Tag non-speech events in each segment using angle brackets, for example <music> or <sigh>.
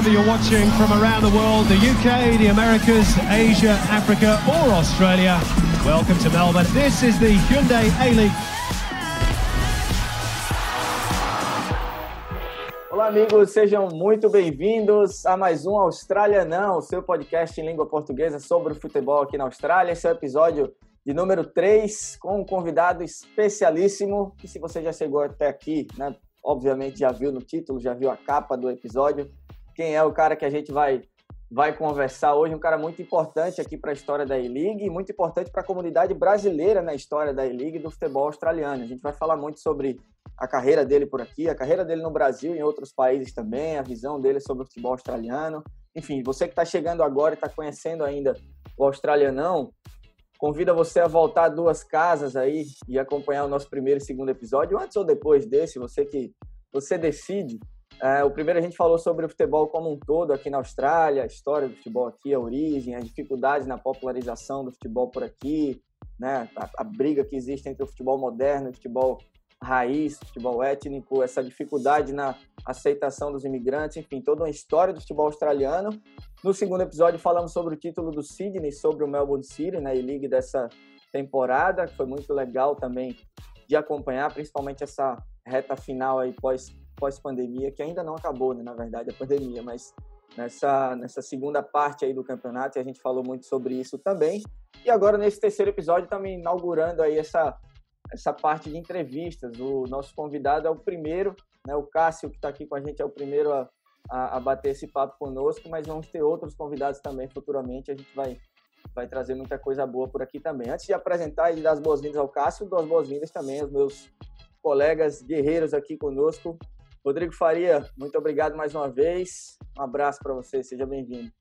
wherever you're watching from around the world, the UK, the Americas, Asia, Africa, or Australia. Welcome to Melbourne. This is the Hyundai A-League. Olá, amigos, sejam muito bem-vindos a mais um Austrália Não, seu podcast em língua portuguesa sobre o futebol aqui na Austrália. Esse é o episódio de número 3, com um convidado especialíssimo, que se você já chegou até aqui, né, obviamente já viu no título, já viu a capa do episódio, quem é o cara que a gente vai vai conversar hoje, um cara muito importante aqui para a história da E-League e muito importante para a comunidade brasileira na história da E-League e do futebol australiano. A gente vai falar muito sobre a carreira dele por aqui, a carreira dele no Brasil e em outros países também, a visão dele sobre o futebol australiano. Enfim, você que está chegando agora e está conhecendo ainda o australianão, convida você a voltar duas casas aí e acompanhar o nosso primeiro e segundo episódio, antes ou depois desse, você que você decide. É, o primeiro a gente falou sobre o futebol como um todo aqui na Austrália, a história do futebol aqui, a origem, as dificuldades na popularização do futebol por aqui, né, a, a briga que existe entre o futebol moderno o futebol raiz, futebol étnico, essa dificuldade na aceitação dos imigrantes, enfim, toda uma história do futebol australiano. No segundo episódio falamos sobre o título do Sydney, sobre o Melbourne City, na né, E-League dessa temporada, que foi muito legal também de acompanhar, principalmente essa reta final aí pós pós pandemia, que ainda não acabou, né, na verdade, a pandemia, mas nessa nessa segunda parte aí do campeonato, e a gente falou muito sobre isso também. E agora nesse terceiro episódio estamos inaugurando aí essa essa parte de entrevistas. O nosso convidado é o primeiro, né, o Cássio, que está aqui com a gente, é o primeiro a, a, a, bater esse papo conosco, mas vamos ter outros convidados também futuramente. A gente vai, vai trazer muita coisa boa por aqui também. Antes de apresentar e dar as boas-vindas ao Cássio, dou as boas-vindas também aos meus colegas guerreiros aqui conosco. Rodrigo Faria, muito obrigado mais uma vez. Um abraço para você, seja bem-vindo.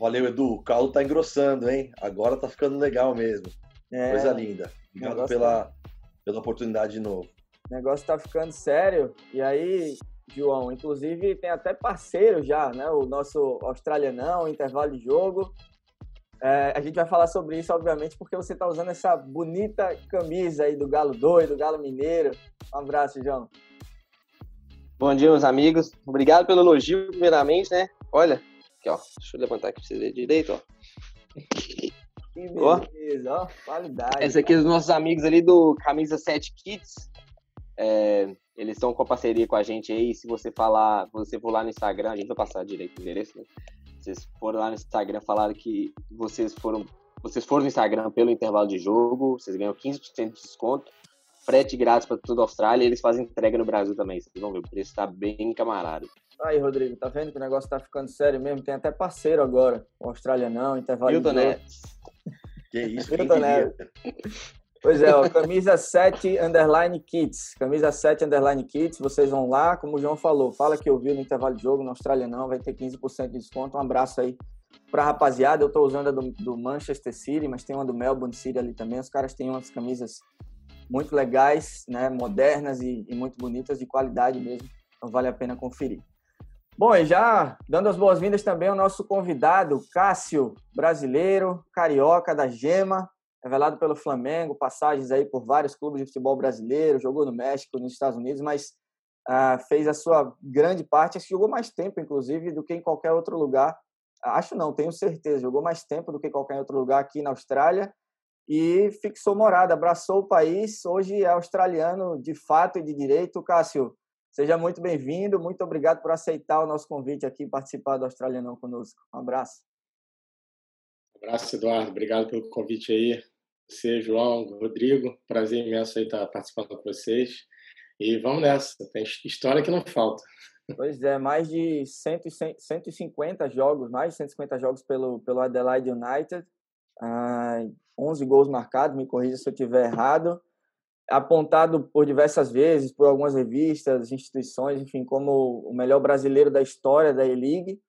Valeu, Edu. O caldo tá engrossando, hein? Agora tá ficando legal mesmo. É, Coisa linda. Obrigado pela, tá... pela oportunidade de novo. O negócio tá ficando sério. E aí, João, inclusive tem até parceiro já, né? O nosso australianão, intervalo de jogo. É, a gente vai falar sobre isso, obviamente, porque você tá usando essa bonita camisa aí do Galo Doido, do Galo Mineiro. Um abraço, João. Bom dia, meus amigos. Obrigado pelo elogio, primeiramente, né? Olha, aqui, ó. Deixa eu levantar aqui pra vocês verem direito, ó. Que beleza, ó, qualidade. Essa aqui é dos nossos amigos ali do Camisa 7 Kits. É, eles estão com parceria com a gente aí. Se você falar, você for lá no Instagram, a gente vai passar direito o endereço, né? Vocês foram lá no Instagram, falaram que vocês foram, vocês foram no Instagram pelo intervalo de jogo, vocês ganham 15% de desconto, frete grátis para toda a Austrália e eles fazem entrega no Brasil também. Vocês vão ver, o preço está bem camarada. Aí, Rodrigo, tá vendo que o negócio tá ficando sério mesmo? Tem até parceiro agora. O Austrália não, intervalo Milton de jogo. Que isso, Milton Neves. Pois é, ó, camisa 7 underline kits. Camisa 7 underline kits, vocês vão lá, como o João falou, fala que eu vi no intervalo de jogo, no Austrália não, vai ter 15% de desconto. Um abraço aí pra rapaziada. Eu tô usando a do, do, Manchester City, mas tem uma do Melbourne City ali também. Os caras têm umas camisas muito legais, né, modernas e, e muito bonitas, de qualidade mesmo. Então vale a pena conferir. Bom, e já dando as boas-vindas também ao nosso convidado, Cássio, brasileiro, carioca da Gema, revelado pelo Flamengo, passagens aí por vários clubes de futebol brasileiro, jogou no México, nos Estados Unidos, mas uh, fez a sua grande parte, jogou mais tempo, inclusive, do que em qualquer outro lugar. Acho não, tenho certeza, jogou mais tempo do que qualquer outro lugar aqui na Austrália e fixou morada, abraçou o país, hoje é australiano de fato e de direito. Cássio, Seja muito bem-vindo, muito obrigado por aceitar o nosso convite aqui participar do Australianão conosco. Um abraço. Um abraço, Eduardo. Obrigado pelo convite aí. Você, João, Rodrigo, prazer imenso aí estar participando com vocês. E vamos nessa, tem história que não falta. Pois é, mais de 100, 150 jogos, mais de 150 jogos pelo, pelo Adelaide United, ah, 11 gols marcados, me corrija se eu estiver errado apontado por diversas vezes por algumas revistas, instituições, enfim, como o melhor brasileiro da história da E-League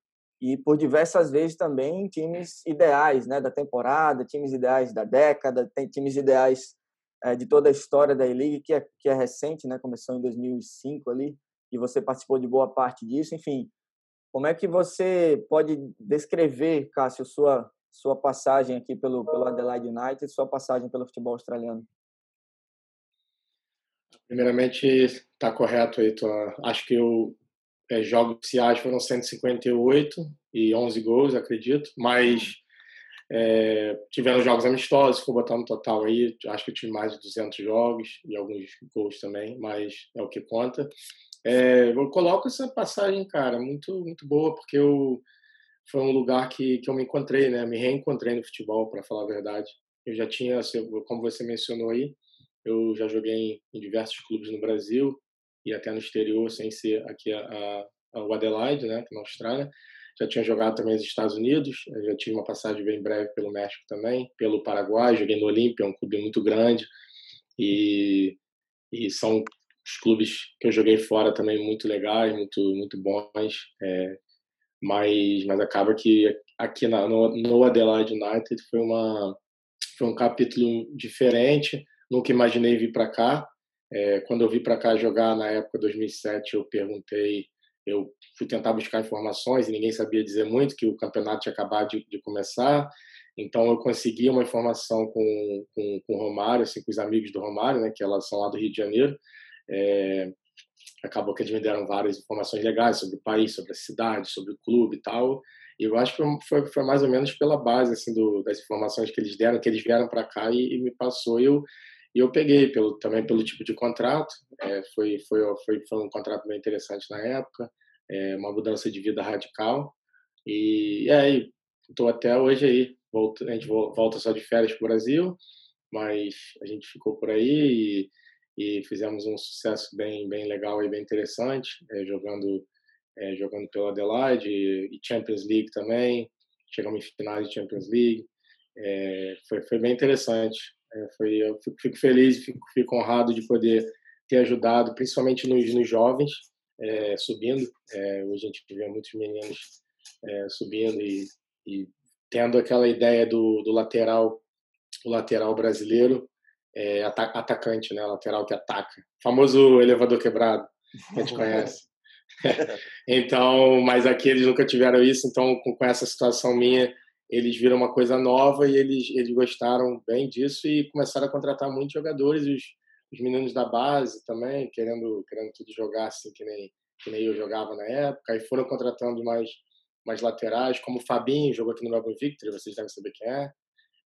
e por diversas vezes também times ideais, né, da temporada, times ideais da década, tem times ideais é, de toda a história da E-League que é que é recente, né, começou em 2005 ali e você participou de boa parte disso, enfim. Como é que você pode descrever, Cássio, sua sua passagem aqui pelo pelo Adelaide United, sua passagem pelo futebol australiano? Primeiramente, está correto aí. Acho que eu é, jogos oficiais foram 158 e 11 gols, acredito, mas é, tiveram jogos amistosos, vou botar no total aí, acho que eu tive mais de 200 jogos e alguns gols também, mas é o que conta. É, eu coloco essa passagem, cara, muito muito boa, porque eu, foi um lugar que, que eu me encontrei, né? Me reencontrei no futebol, para falar a verdade. Eu já tinha, como você mencionou aí, eu já joguei em, diversos clubes no Brasil, e até no exterior, sem ser aqui a, a, a Adelaide, né, na Austrália. Já tinha jogado também nos Estados Unidos, já tive uma passagem bem breve pelo México também, pelo Paraguai, joguei no Olímpia, um clube muito grande, e, e são os clubes que eu joguei fora também muito legais, muito muito bons, é, mas mas acaba que aqui na, no, no Adelaide United foi uma foi um capítulo diferente, nunca imaginei vir para cá, é, quando eu vim para cá jogar na época 2007, eu perguntei, eu fui tentar buscar informações e ninguém sabia dizer muito que o campeonato tinha acabado de, de começar. Então eu consegui uma informação com, com, com, o Romário, assim, com os amigos do Romário, né, que elas são lá do Rio de Janeiro. É, acabou que eles me deram várias informações legais sobre o país, sobre a cidade, sobre o clube e tal. E eu acho que foi, foi mais ou menos pela base assim do, das informações que eles deram, que eles vieram para cá e, e, me passou. E eu e eu peguei pelo, também pelo tipo de contrato, é, foi, foi, foi, foi um contrato bem interessante na época, é, uma mudança de vida radical. E, aí, estou até hoje aí. A gente volta só de férias para o Brasil, mas a gente ficou por aí e, e fizemos um sucesso bem, bem legal e bem interessante, é, jogando, é, jogando pela Adelaide e, Champions League também. Chegamos em finais de Champions League. É, foi, foi bem interessante. Foi, eu fico, fico feliz, fico, fico, honrado de poder ter ajudado, principalmente nos, nos jovens, subindo. Hoje a gente vê muitos meninos subindo e, e, tendo aquela ideia do, do lateral, o lateral brasileiro, é, atacante, né? Lateral que ataca. O famoso elevador quebrado, que a gente conhece. <laughs> então, mas aqui eles nunca tiveram isso, então com, com essa situação minha eles viram uma coisa nova e eles, eles gostaram bem disso e começaram a contratar muitos jogadores, os, os meninos da base também, querendo, querendo tudo jogar assim que nem, que nem eu jogava na época, e foram contratando mais, mais laterais, como o Fabinho, jogou aqui no Melbourne Victory, vocês devem saber quem é.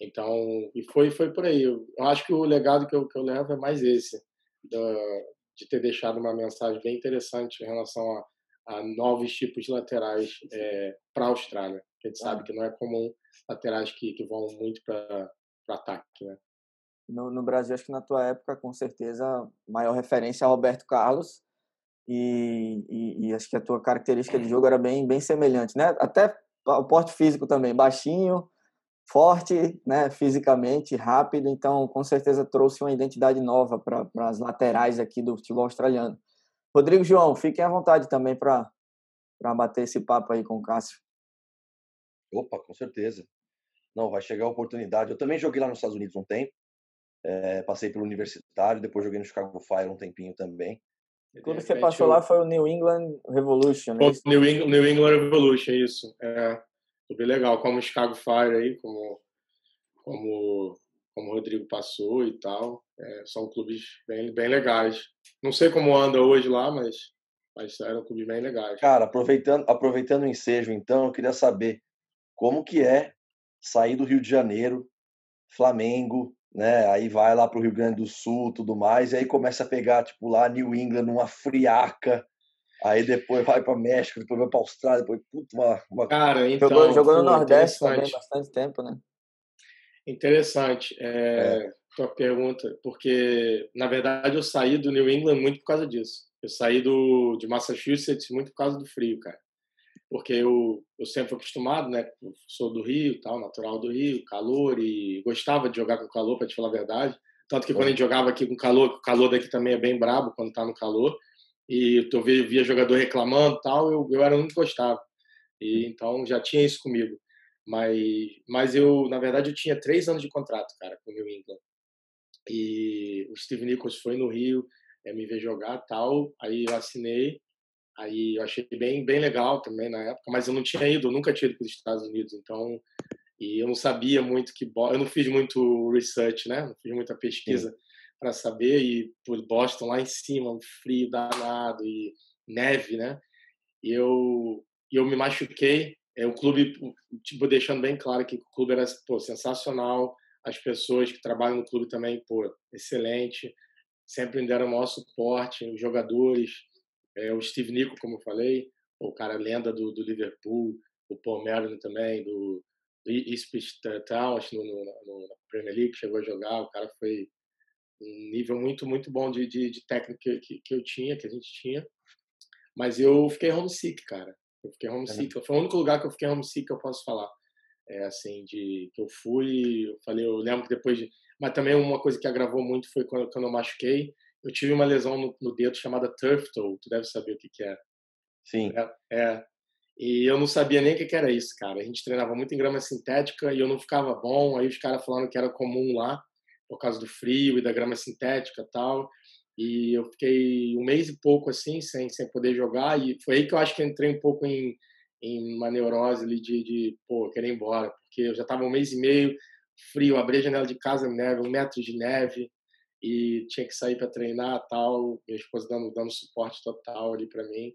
Então, e foi, foi por aí. Eu, acho que o legado que eu, que eu levo é mais esse, de ter deixado uma mensagem bem interessante em relação a, a novos tipos de laterais é, para a Austrália. A gente sabe que não é comum laterais que, que vão muito para ataque, né? No, no, Brasil, acho que na tua época, com certeza, maior referência é Roberto Carlos. E, e, e, acho que a tua característica de jogo era bem, bem semelhante, né? Até o porte físico também, baixinho, forte, né? Fisicamente, rápido. Então, com certeza, trouxe uma identidade nova para as laterais aqui do futebol australiano. Rodrigo João, fiquem à vontade também para bater esse papo aí com o Cássio. Opa, com certeza. Não, vai chegar a oportunidade. Eu também joguei lá nos Estados Unidos um tempo. É, passei pelo universitário, depois joguei no Chicago Fire um tempinho também. Quando você passou eu... lá foi o New England Revolution, né? New, England, New England Revolution, isso. É, bem legal, como o Chicago Fire aí, como, como, como o Rodrigo passou e tal. É, são clubes bem, bem legais. Não sei como anda hoje lá, mas, mas eram clubes bem legais. Cara, aproveitando, aproveitando o ensejo, então, eu queria saber como que é sair do Rio de Janeiro, Flamengo, né? Aí vai lá para o Rio Grande do Sul, tudo mais, e aí começa a pegar tipo lá New England, uma friaca. Aí depois vai para México, depois vai para Austrália, depois puta, uma, uma... Cara, então jogou, jogou no Nordeste também bastante tempo, né? Interessante é, é. tua pergunta, porque na verdade eu saí do New England muito por causa disso. Eu saí do de Massachusetts muito por causa do frio, cara porque eu, eu sempre fui acostumado, né? Sou do Rio, tal, natural do Rio, calor e gostava de jogar com calor, para te falar a verdade. Tanto que quando a gente jogava aqui com calor, o calor daqui também é bem brabo quando tá no calor. E eu via, via jogador reclamando, tal, eu, eu era único que gostava. E então já tinha isso comigo. Mas, mas eu, na verdade, eu tinha três anos de contrato, cara, com o New England. E o Steve Nichols foi no Rio, é, me ver jogar, tal. Aí eu assinei Aí eu achei bem, bem legal também na época, mas eu não tinha ido, nunca tinha ido para os Estados Unidos, então e eu não sabia muito que eu não fiz muito research, né? Não fiz muita pesquisa para saber e por Boston lá em cima, um frio danado e neve, né? e eu, eu me machuquei. É, o clube, tipo, deixando bem claro que o clube era pô, sensacional, as pessoas que trabalham no clube também, pô, excelente, sempre me deram o maior suporte, os jogadores, é, o Steve Nico, como eu falei, o cara lenda do, do Liverpool, o Paul Merlin também, do, do Ipswich Town, no, no, no, na Premier League, chegou a jogar, o cara foi um nível muito, muito bom de, de, de técnica que, que eu tinha, que a gente tinha. Mas eu fiquei homesick, cara. Eu fiquei homesick. Foi o único lugar que eu fiquei homesick que eu posso falar. É assim, de que eu fui, eu falei, eu lembro que depois de. Mas também uma coisa que agravou muito foi quando, quando eu machuquei. Eu tive uma lesão no, no dedo chamada turf toe. Tu deve saber o que, que é. Sim. É, é. E eu não sabia nem o que, que era isso, cara. A gente treinava muito em grama sintética e eu não ficava bom. Aí os caras falando que era comum lá por causa do frio e da grama sintética tal. E eu fiquei um mês e pouco assim, sem, sem poder jogar. E foi aí que eu acho que entrei um pouco em, em uma neurose ali de, de, pô, querer ir embora. Porque eu já estava um mês e meio, frio, abri a janela de casa, neve, um metro de neve. E tinha que sair para treinar tal. Minha esposa dando, dando suporte total ali para mim.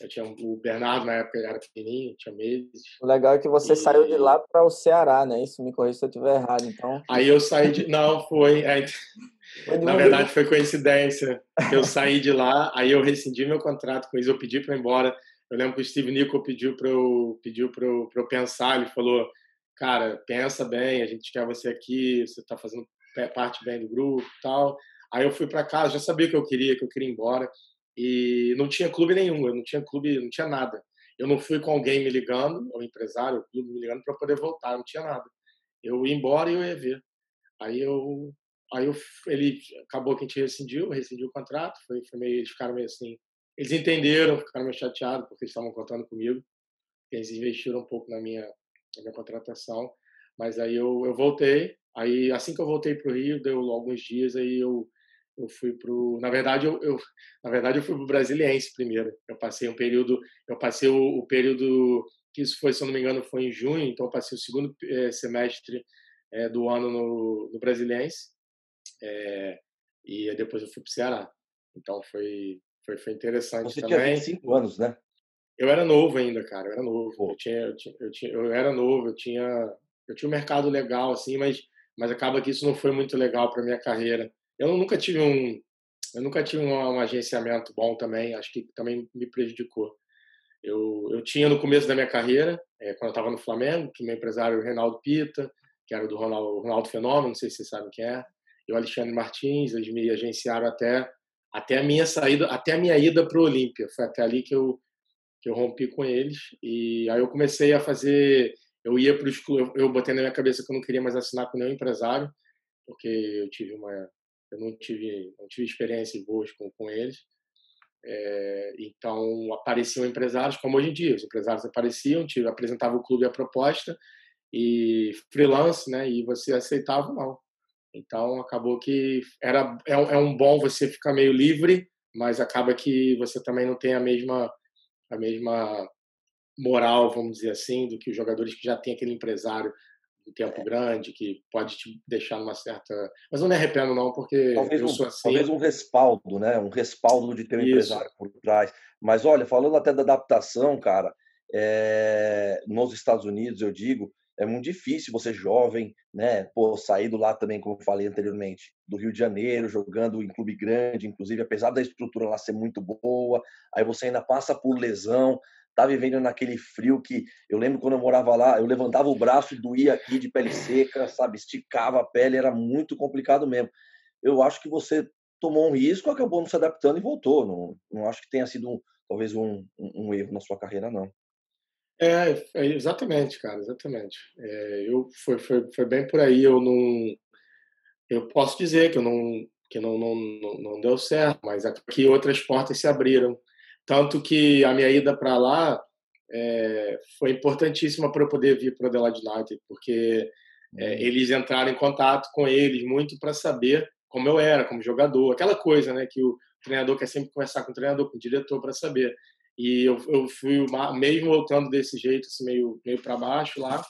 Eu tinha o Bernardo na época ele era pequenininho, tinha meses. O legal é que você e... saiu de lá para o Ceará, né? Isso me corrija se eu estiver errado, então. Aí eu saí de, não foi, é... na verdade foi coincidência. Eu saí de lá, aí eu rescindi meu contrato com eles, eu pedi para ir embora. Eu lembro que o Steve Nico pediu para eu pediu eu, eu pensar, ele falou: "Cara, pensa bem, a gente quer você aqui, você está fazendo parte bem do grupo, tal". Aí eu fui para casa, já sabia o que eu queria, que eu queria ir embora. E não tinha clube nenhum, eu não tinha clube, não tinha nada. Eu não fui com alguém me ligando, o empresário, o clube me ligando para poder voltar, não tinha nada. Eu ia embora e eu ia ver. Aí eu, aí eu, ele acabou que a gente rescindiu, rescindiu o contrato, foi, foi meio, eles ficaram meio assim, eles entenderam, ficaram meio chateados porque eles estavam contando comigo, eles investiram um pouco na minha, na minha contratação, mas aí eu, eu voltei, aí assim que eu voltei para o Rio, deu alguns dias, aí eu eu fui pro na verdade eu, eu, na verdade eu fui pro brasiliense primeiro. Eu passei um período eu passei o, o, período que isso foi se eu não me engano foi em junho então eu passei o segundo é, semestre é, do ano no, no brasiliense é, e depois eu fui pro Ceará. Então foi foi, foi interessante Você também. tinha 25 anos né? Eu era novo ainda cara eu era novo. Eu tinha, eu tinha, eu tinha eu era novo eu tinha eu tinha um mercado legal assim mas mas acaba que isso não foi muito legal para minha carreira eu nunca tive um, eu nunca tive um, um agenciamento bom também, acho que também me prejudicou. Eu, eu tinha no começo da minha carreira, é, quando eu estava no Flamengo, que meu empresário Reinaldo Pita, que era do Ronaldo, Ronaldo Fenômeno, não sei se vocês sabem quem é, e o Alexandre Martins, eles me agenciaram até até a minha saída, até a minha ida para o Olímpia. Foi até ali que eu que eu rompi com eles e aí eu comecei a fazer, eu ia para eu, eu botei na minha cabeça que eu não queria mais assinar com nenhum empresário, porque eu tive uma eu não tive, não tive experiências boas com, com eles. É, então apareciam empresários, como hoje em dia, os empresários apareciam, tive, apresentavam o clube a proposta e freelance, né? E você aceitava ou não. Então acabou que era é, é um bom você ficar meio livre, mas acaba que você também não tem a mesma a mesma moral, vamos dizer assim, do que os jogadores que já têm aquele empresário um tempo grande, que pode te deixar numa certa. Mas não me arrependo, não, porque talvez eu um, sou assim. Talvez um respaldo, né? Um respaldo de ter um Isso. empresário por trás. Mas olha, falando até da adaptação, cara, é... nos Estados Unidos, eu digo, é muito difícil você jovem, né? Pô, sair do lá também, como eu falei anteriormente, do Rio de Janeiro, jogando em clube grande, inclusive, apesar da estrutura lá ser muito boa, aí você ainda passa por lesão, tá vivendo naquele frio que eu lembro quando eu morava lá, eu levantava o braço, doía aqui de pele seca, sabe, esticava a pele, era muito complicado mesmo. Eu acho que você tomou um risco, acabou não se adaptando e voltou. Não, não acho que tenha sido um, talvez um, um, um, erro na sua carreira, não. É, é exatamente, cara, exatamente. É, eu foi, foi, foi bem por aí. Eu não, eu posso dizer que eu não que não, não, não, não deu certo, mas aqui outras portas se abriram. Tanto que a minha ida para lá é, foi importantíssima para eu poder vir para o Adelaide United, porque é, uhum. eles entraram em contato com eles muito para saber como eu era, como jogador, aquela coisa, né, que o treinador quer sempre conversar com o treinador, com o diretor para saber. E eu, eu fui mesmo voltando desse jeito, assim, meio meio para baixo lá.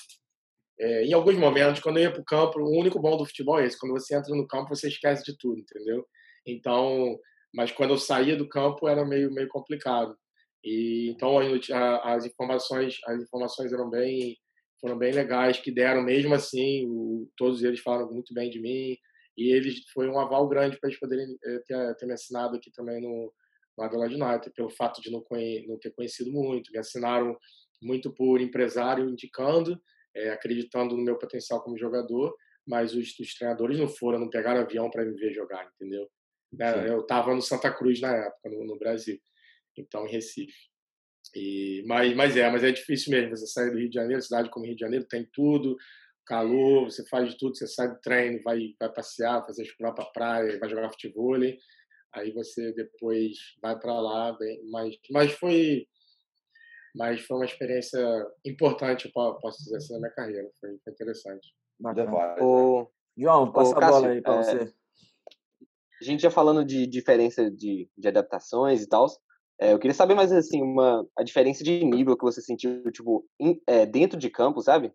É, em alguns momentos, quando eu ia para o campo, o único bom do futebol é esse: quando você entra no campo, você esquece de tudo, entendeu? Então, mas quando eu saía do campo era meio meio complicado. E então a, as informações as informações eram bem foram bem legais que deram mesmo assim o, todos eles falaram muito bem de mim e eles foi um aval grande para eles poderem eh, ter, ter me assinado aqui também no, no Adelaide United pelo fato de não, conhe, não ter conhecido muito me assinaram muito por empresário indicando é, acreditando no meu potencial como jogador mas os, os treinadores não foram não pegaram avião para me ver jogar entendeu né? eu estava no Santa Cruz na época no, no Brasil então em Recife. E, mas, mas é, mas é difícil mesmo. Você sair do Rio de Janeiro, cidade como Rio de Janeiro tem tudo, calor, você faz de tudo, você sai do treino, vai, vai passear, fazer explorar para praia, vai jogar futebol, aí você depois vai para lá, bem, mas, mas foi mas foi uma experiência importante, posso dizer assim, na minha carreira. Foi, foi interessante. O... João, passa a bola aí para é... você. A gente já falando de diferença de, de adaptações e tal, é, eu queria saber mais assim uma a diferença de nível que você sentiu tipo in, é, dentro de campo, sabe?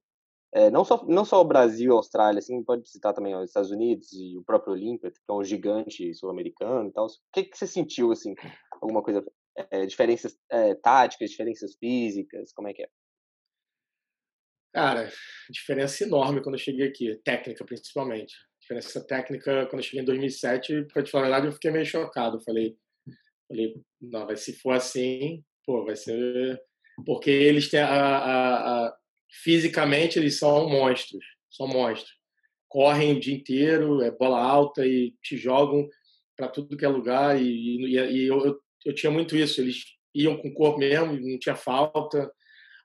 É, não só não só o Brasil, a Austrália, assim pode citar também os Estados Unidos e o próprio Olímpia, que é um gigante sul-americano e tal. O que que você sentiu assim? Alguma coisa é, diferenças é, táticas, diferenças físicas, como é que é? Cara, diferença enorme quando eu cheguei aqui, técnica principalmente. Diferença técnica quando eu cheguei em 2007, para te falar a verdade, eu fiquei meio chocado. Falei, Falei, não, vai se for assim, pô, vai ser. Porque eles têm a, a, a... fisicamente eles são monstros, são monstros. Correm o dia inteiro, é bola alta e te jogam para tudo que é lugar. E, e, e eu, eu, eu, tinha muito isso, eles iam com o corpo mesmo, não tinha falta.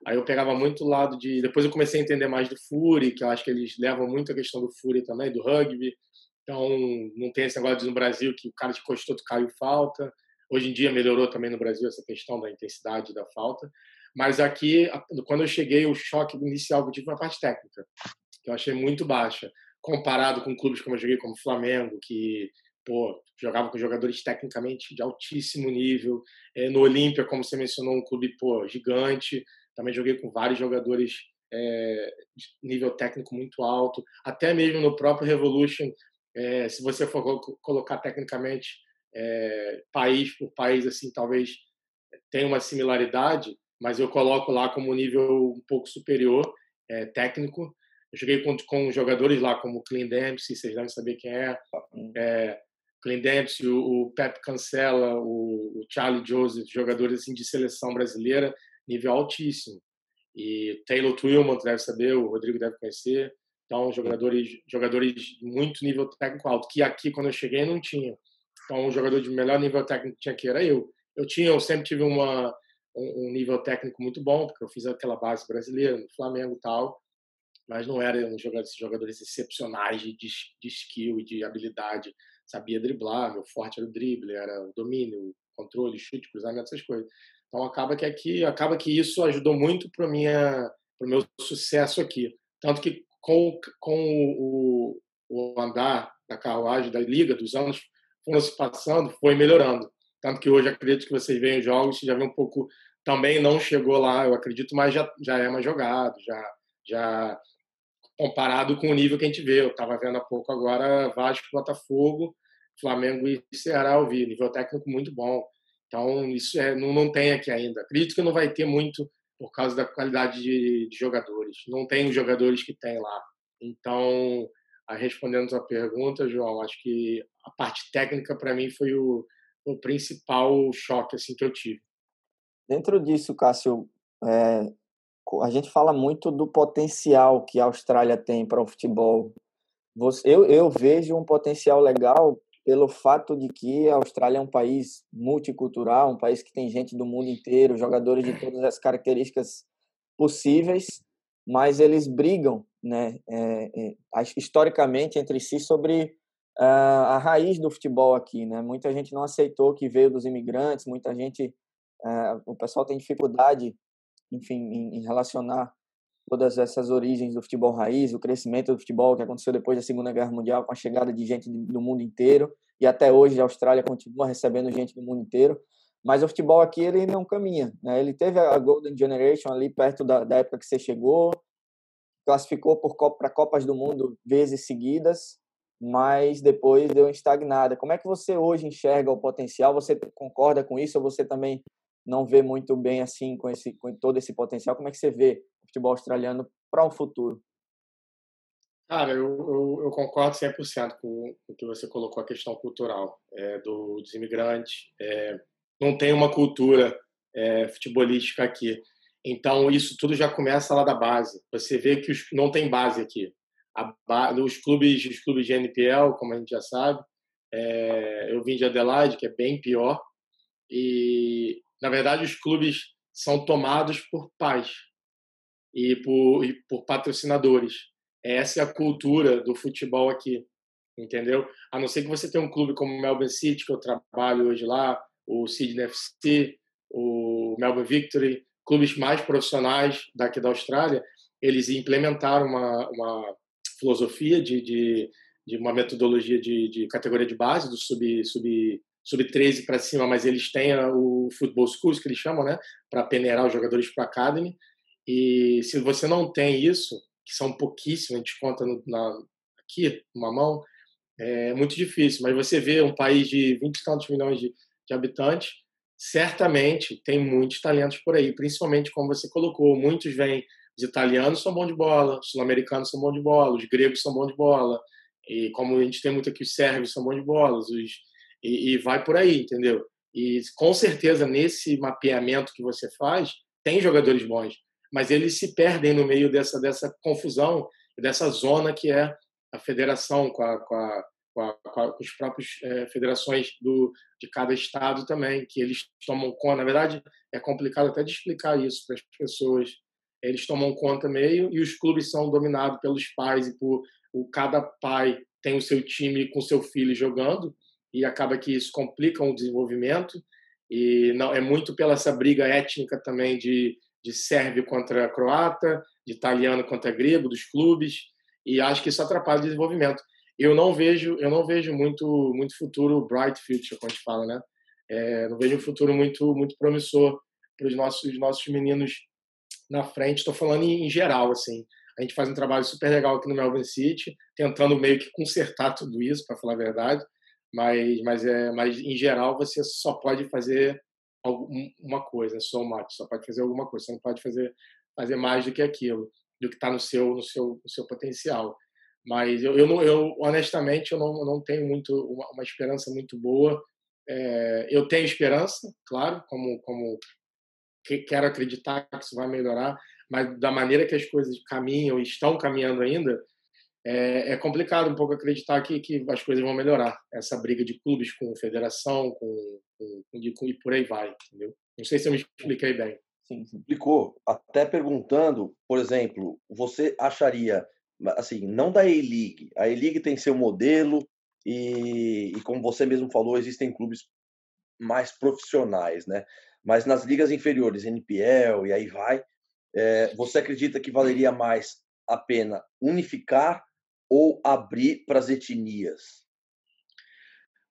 Aí eu pegava muito o lado de. Depois eu comecei a entender mais do Fury, que eu acho que eles levam muito a questão do Fury também, do rugby. Então, não tem esse negócio de no Brasil que o cara te encostou, tu caiu falta. Hoje em dia melhorou também no Brasil essa questão da intensidade da falta. Mas aqui, quando eu cheguei, o choque inicial que eu tive foi a parte técnica, que eu achei muito baixa, comparado com clubes como eu joguei, como Flamengo, que pô, jogava com jogadores tecnicamente de altíssimo nível. É, no Olímpia, como você mencionou, um clube pô, gigante. Também joguei com vários jogadores é, de nível técnico muito alto. Até mesmo no próprio Revolution, é, se você for colocar tecnicamente é, país por país, assim, talvez tenha uma similaridade, mas eu coloco lá como nível um pouco superior, é, técnico. Eu joguei com, com jogadores lá como Clint Dempsey, vocês devem saber quem é. é Clint Dempsey, o, Pep Cancela, o, Charlie Joseph, jogadores assim, de seleção brasileira, nível altíssimo. E Taylor Twillman, deve saber, o Rodrigo deve conhecer. Então, jogadores, jogadores muito nível técnico alto, que aqui, quando eu cheguei, não tinha. Então, o jogador de melhor nível técnico que tinha aqui era eu. Eu tinha, eu sempre tive uma, um, nível técnico muito bom, porque eu fiz aquela base brasileira no Flamengo e tal, mas não era um jogador, jogadores excepcionais de, de skill e de habilidade. Sabia driblar, meu forte era o drible, era o domínio, controle, chute, cruzamento, essas coisas. Então acaba que aqui, acaba que isso ajudou muito para minha, para o meu sucesso aqui. Tanto que com, com o, o andar da carruagem da liga dos anos foram se passando, foi melhorando. Tanto que hoje acredito que vocês veem os jogos, já vê um pouco. Também não chegou lá, eu acredito, mas já, já é mais jogado, já, já comparado com o nível que a gente vê. Eu estava vendo há pouco agora Vasco, Botafogo, Flamengo e Ceará vivo, nível técnico muito bom. Então, isso é, não, não tem aqui ainda. Acredito que não vai ter muito por causa da qualidade de, de jogadores. Não tem os jogadores que tem lá. Então, respondendo a tua pergunta, João, acho que a parte técnica para mim foi o, o, principal choque assim que eu tive. Dentro disso, Cássio, é, a gente fala muito do potencial que a Austrália tem para o futebol. eu, eu vejo um potencial legal pelo fato de que a Austrália é um país multicultural, um país que tem gente do mundo inteiro, jogadores de todas as características possíveis, mas eles brigam, né, é, é, historicamente entre si sobre uh, a raiz do futebol aqui, né? Muita gente não aceitou que veio dos imigrantes, muita gente, uh, o pessoal tem dificuldade, enfim, em, em, relacionar todas essas origens do futebol raiz, o crescimento do futebol que aconteceu depois da Segunda Guerra Mundial, com a chegada de gente do mundo inteiro, e até hoje a Austrália continua recebendo gente do mundo inteiro. Mas o futebol aqui ele não caminha. Né? Ele teve a Golden Generation ali perto da, da época que você chegou, classificou para Copas do Mundo vezes seguidas, mas depois deu estagnada. Como é que você hoje enxerga o potencial? Você concorda com isso ou você também não vê muito bem assim com esse com todo esse potencial. Como é que você vê futebol australiano para um futuro? Cara, eu, eu, eu concordo 100% com o que você colocou, a questão cultural é, do, dos imigrantes. É, não tem uma cultura é, futebolística aqui. Então, isso tudo já começa lá da base. Você vê que os, não tem base aqui. A, os, clubes, os clubes de NPL, como a gente já sabe, é, eu vim de Adelaide, que é bem pior. E, na verdade, os clubes são tomados por pais e por, e por patrocinadores. Essa é a cultura do futebol aqui, entendeu? A não ser que você tenha um clube como o Melbourne City, que eu trabalho hoje lá, o Sydney FC, o Melbourne Victory, clubes mais profissionais daqui da Austrália, eles implementaram uma, uma filosofia de, de, de, uma metodologia de, de categoria de base, do sub, sub, sub 13 para cima, mas eles têm o Football Schools, que eles chamam, né, para peneirar os jogadores para a Academy. E se você não tem isso, que são pouquíssimos, a gente conta no, na, aqui, uma mão, é muito difícil. Mas você vê um país de 20 e tantos milhões de, de habitantes, certamente tem muitos talentos por aí, principalmente como você colocou, muitos vêm, os italianos são bons de bola, os sul-americanos são bons de bola, os gregos são bons de bola, e como a gente tem muito aqui, os sérvios são bons de bola, os, e, e vai por aí, entendeu? E com certeza nesse mapeamento que você faz, tem jogadores bons mas eles se perdem no meio dessa, dessa confusão, dessa zona que é a federação com, a, com, a, com, a, com os próprios é, federações do, de cada estado também, que eles tomam conta. Na verdade, é complicado até de explicar isso para as pessoas. Eles tomam conta meio e os clubes são dominados pelos pais e por o, cada pai tem o seu time com seu filho jogando e acaba que isso complica o desenvolvimento e não é muito pela essa briga étnica também de de sérvio contra croata, de italiano contra grego, dos clubes, e acho que isso atrapalha o desenvolvimento. Eu não vejo, eu não vejo muito, muito futuro bright future, como a gente fala, né? É, não vejo um futuro muito, muito promissor para os nossos, nossos meninos na frente. Estou falando em, em, geral, assim. A gente faz um trabalho super legal aqui no Melbourne City, tentando meio que consertar tudo isso, para falar a verdade. Mas, mas, é, mas em geral você só pode fazer uma coisa, só much, só pode fazer alguma coisa, você não pode fazer fazer mais do que aquilo, do que está no seu no seu no seu potencial. Mas eu, eu, não, eu honestamente eu não, não tenho muito uma, uma esperança muito boa. É, eu tenho esperança, claro, como como que, quero acreditar que isso vai melhorar, mas da maneira que as coisas caminham e estão caminhando ainda, é, é, complicado um pouco acreditar que, que as coisas vão melhorar. Essa briga de clubes com federação, com, com, com, e por aí vai, entendeu? Não sei se eu me expliquei bem. Sim, explicou. Até perguntando, por exemplo, você acharia, assim, não da A-League. A A-League tem seu modelo e, e, como você mesmo falou, existem clubes mais profissionais, né? Mas nas ligas inferiores, NPL e aí vai, é, você acredita que valeria mais a pena unificar ou abrir para as etnias?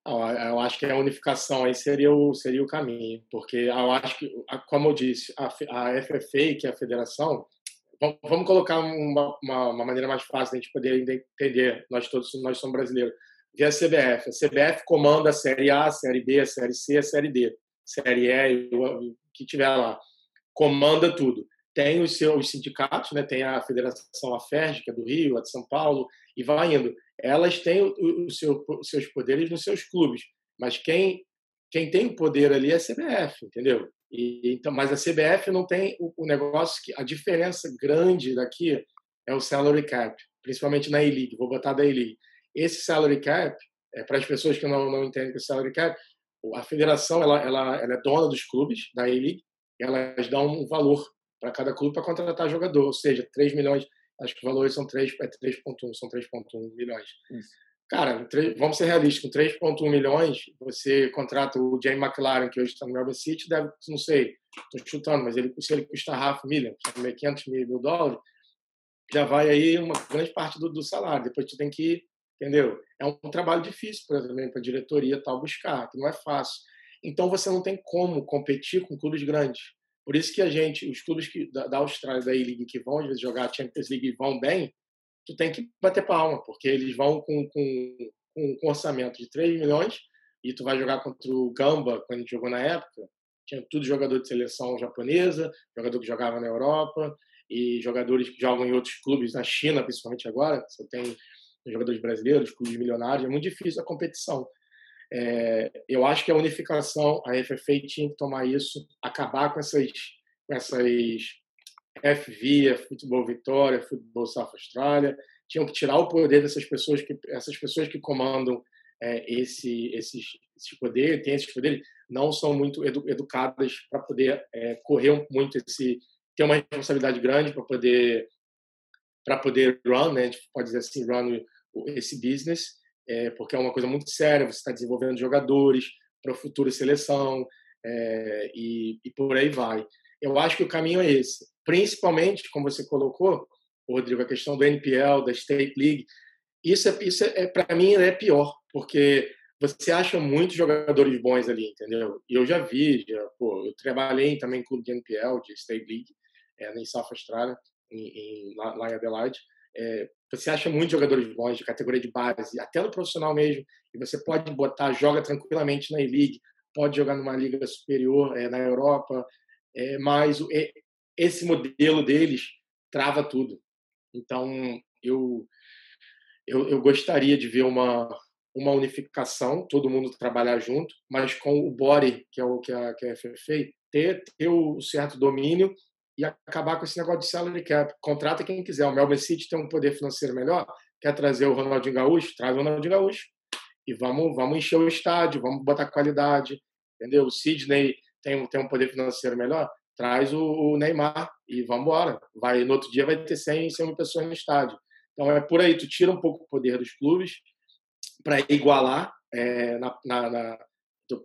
Eu acho que a unificação aí seria o, seria o caminho, porque eu acho que, como eu disse, a, a FFA, que é a federação, vamos colocar uma, uma, uma maneira mais fácil de a gente poder entender, nós todos nós somos brasileiros, via a CBF. A CBF comanda a Série A, a Série B, a Série C, a Série D, Série E, o que tiver lá, comanda tudo tem os seus sindicatos, né? tem a Federação AFERJ, que é do Rio, a de São Paulo, e vai indo. Elas têm os seu, seus poderes nos seus clubes, mas quem, quem tem o poder ali é a CBF, entendeu? E, então, mas a CBF não tem o, o negócio que a diferença grande daqui é o salary cap, principalmente na A-League. Vou botar da A-League. Esse salary cap, é, para as pessoas que não, não entendem o salary cap, a federação ela, ela, ela é dona dos clubes da A-League, elas dão um valor para cada clube para contratar jogador, ou seja, 3 milhões, acho que os valores são 3, é 3.1, são 3.1 milhões. Isso. Cara, 3, vamos ser realistas, com 3.1 milhões, você contrata o Jamie McLaren, que hoje está no Melbourne City, deve, não sei, estou chutando, mas ele, se ele custar half million, 500 mil dólares, já vai aí uma grande parte do, do salário. Depois tu tem que, entendeu? É um, trabalho difícil para a diretoria tal buscar, que não é fácil. Então você não tem como competir com clubes grandes. Por isso que a gente, os clubes que, da, da Austrália, da A-League, que vão às vezes jogar a Champions League e vão bem, tu tem que bater palma, porque eles vão com, com, com um orçamento de 3 milhões e tu vai jogar contra o Gamba, quando a gente jogou na época, tinha tudo jogador de seleção japonesa, jogador que jogava na Europa e jogadores que jogam em outros clubes, na China principalmente agora, você tem jogadores brasileiros, clubes milionários, é muito difícil a competição. É, eu acho que a unificação, a FFA tinha que tomar isso, acabar com essas, com essas FVIA, Futebol Vitória, Futebol South Austrália, tinham que tirar o poder dessas pessoas que essas pessoas que comandam é, esse esses esses poderes, têm esses poderes, não são muito edu, educadas para poder é, correr muito esse ter uma responsabilidade grande para poder para poder run, né? A gente pode dizer assim, run esse business, é, porque é uma coisa muito séria. Você está desenvolvendo jogadores para a futura seleção é, e, e por aí vai. Eu acho que o caminho é esse. Principalmente, como você colocou, Rodrigo, a questão do NPL, da State League. Isso, é, isso é, para mim, é pior, porque você acha muitos jogadores bons ali, entendeu? E eu já vi, já, pô, eu trabalhei também em clube de NPL, de State League, é, em South Australia, em, em, lá, lá, em Adelaide. É, você acha muitos jogadores bons de categoria de base, até no profissional mesmo, e você pode botar, joga tranquilamente na E-League, pode jogar numa liga superior é, na Europa, é, mas é, esse modelo deles trava tudo. Então, eu, eu, eu gostaria de ver uma, uma unificação, todo mundo trabalhar junto, mas com o body, que é o que a, que a FFA, ter, ter o certo domínio e acabar com esse negócio de salary cap. Contrata quem quiser. O Melbourne City tem um poder financeiro melhor, quer trazer o Ronaldinho Gaúcho, traz o Ronaldinho Gaúcho. E vamos, vamos encher o estádio, vamos botar qualidade. Entendeu? O Sidney tem, tem um poder financeiro melhor, traz o, o Neymar e vamos embora. Vai, no outro dia vai ter 100, 100 mil pessoas no estádio. Então é por aí, tu tira um pouco o poder dos clubes para igualar é, na, na, na,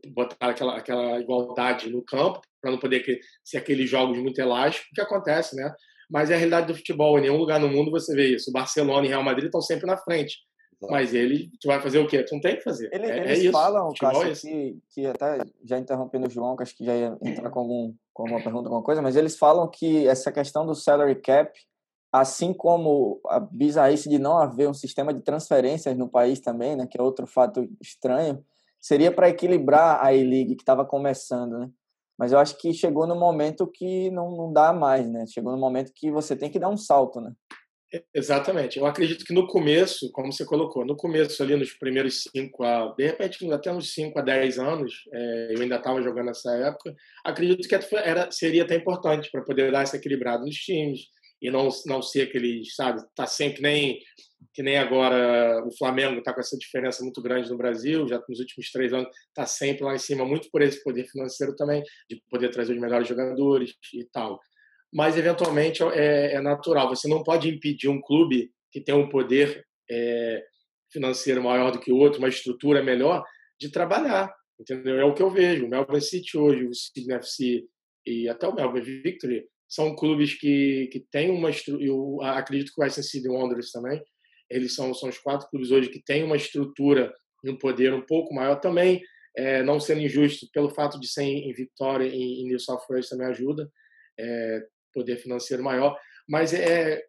botar aquela, aquela igualdade no campo, para não poder ser aqueles jogos muito elásticos, que acontece, né? Mas é a realidade do futebol. Em nenhum lugar no mundo você vê isso. O Barcelona e Real Madrid estão sempre na frente. Mas ele, tu vai fazer o quê? Tu não tem que fazer. Ele, é, eles é isso. falam, Futebol é Cássio, que, que até já interrompendo o João, que acho que já ia entrar com, algum, com alguma pergunta, alguma coisa, mas eles falam que essa questão do salary cap, assim como a bizarrice de não haver um sistema de transferências no país também, né, que é outro fato estranho, seria para equilibrar a E-League que estava começando, né? Mas eu acho que chegou no momento que não, não dá mais, né? Chegou no momento que você tem que dar um salto, né? Exatamente. Eu acredito que no começo, como você colocou, no começo ali nos primeiros cinco a, de repente até uns 5 a 10 anos, é, eu ainda estava jogando nessa época, acredito que era, seria até importante para poder dar essa equilibrada nos times e não, não ser aquele, sabe, tá sempre nem que nem agora o Flamengo está com essa diferença muito grande no Brasil, já nos últimos três anos está sempre lá em cima, muito por esse poder financeiro também, de poder trazer os melhores jogadores e tal mas eventualmente é, é, natural. Você não pode impedir um clube que tem um poder é, financeiro maior do que o outro, uma estrutura melhor, de trabalhar. Entendeu? É o que eu vejo. O Melbourne City hoje, o Sydney FC e até o Melbourne Victory são clubes que, que têm uma estrutura. Eu acredito que o Sydney Wanderers também. Eles são, são os quatro clubes hoje que têm uma estrutura e um poder um pouco maior também. É, não sendo injusto pelo fato de ser em, Vitória e em New South Wales também ajuda. É, poder financeiro maior. Mas é,